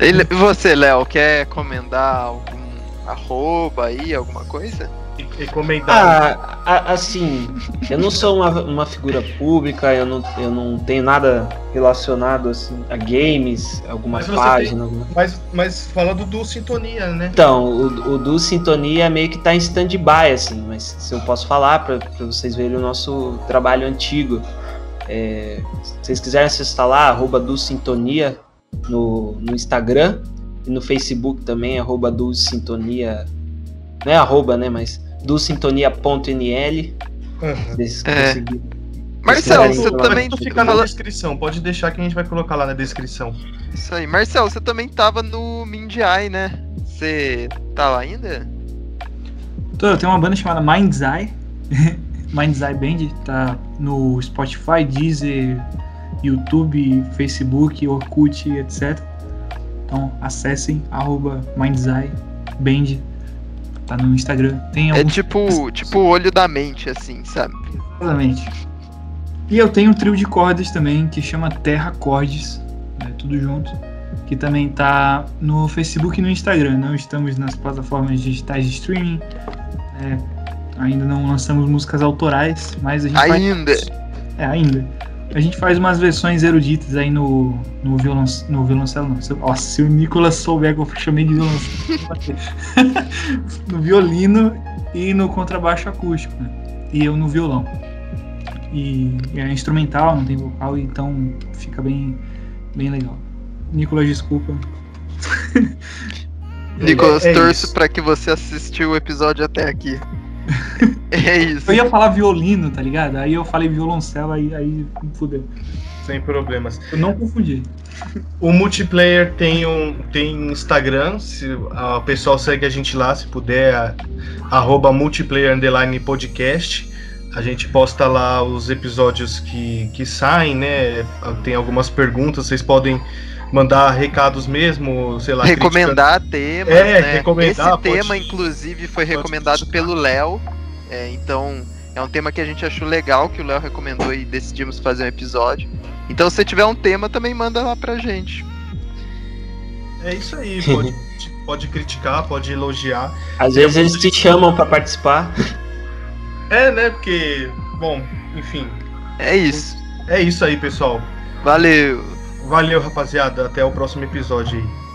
E você, Léo, quer comendar algum arroba aí, alguma coisa? E- Recomendado. Ah, a- assim, eu não sou uma, uma figura pública, eu não, eu não tenho nada relacionado assim, a games, alguma Mas você página. alguma- Mas, mas falando do Sintonia, né? Então, o, o do Sintonia meio que tá em stand-by, assim, mas se eu posso falar pra, pra vocês verem o nosso trabalho antigo. É, se vocês quiserem acessar lá, arroba do Sintonia no, no Instagram e no Facebook também, arroba do Sintonia. Não é arroba, né? Mas do sintonia.nl. Uhum. É. Marcelo, você também fica na descrição, pode deixar que a gente vai colocar lá na descrição. Isso aí. Marcelo, você também tava no Mindiai, né? Você tá lá ainda? Tô, eu tenho uma banda chamada Mind's Eye. Mind's Eye Band, tá no Spotify, Deezer, YouTube, Facebook, Orkut, etc. Então acessem arroba Mind's Eye Band. Tá no Instagram. Tem É tipo, tipo o olho da mente, assim, sabe? Exatamente. E eu tenho um trio de cordas também que chama Terra Cordes, né, tudo junto, que também tá no Facebook e no Instagram. Não estamos nas plataformas digitais de streaming. né, ainda não lançamos músicas autorais, mas a gente Ainda. é, ainda. A gente faz umas versões eruditas aí no, no, violon, no violoncelo, não. Se, nossa, se o Nicolas souber que eu chamei de violoncelo. no violino e no contrabaixo acústico, né? E eu no violão. E, e é instrumental, não tem vocal, então fica bem, bem legal. Nicolas, desculpa. Nicolas, É torço isso. pra que você assistiu o episódio até aqui. É isso. Eu ia falar violino, tá ligado? Aí eu falei violoncelo, aí, aí fudeu. Sem problemas. Eu não confundi. O multiplayer tem um tem Instagram, se o pessoal segue a gente lá, se puder, a- arroba multiplayer underline podcast. A gente posta lá os episódios que, que saem, né? Tem algumas perguntas, vocês podem mandar recados mesmo, sei lá. recomendar temas, É, né? recomendar, Esse pode- tema, inclusive, foi pode recomendado pelo Léo. É, então, é um tema que a gente achou legal, que o Léo recomendou e decidimos fazer um episódio. Então, se tiver um tema, também manda lá pra gente. É isso aí, pode, pode criticar, pode elogiar. Às vezes eles te chamam pra participar. É, né? Porque, bom, enfim, É isso. é isso aí, pessoal. Valeu! Valeu, rapaziada. Até o próximo episódio aí.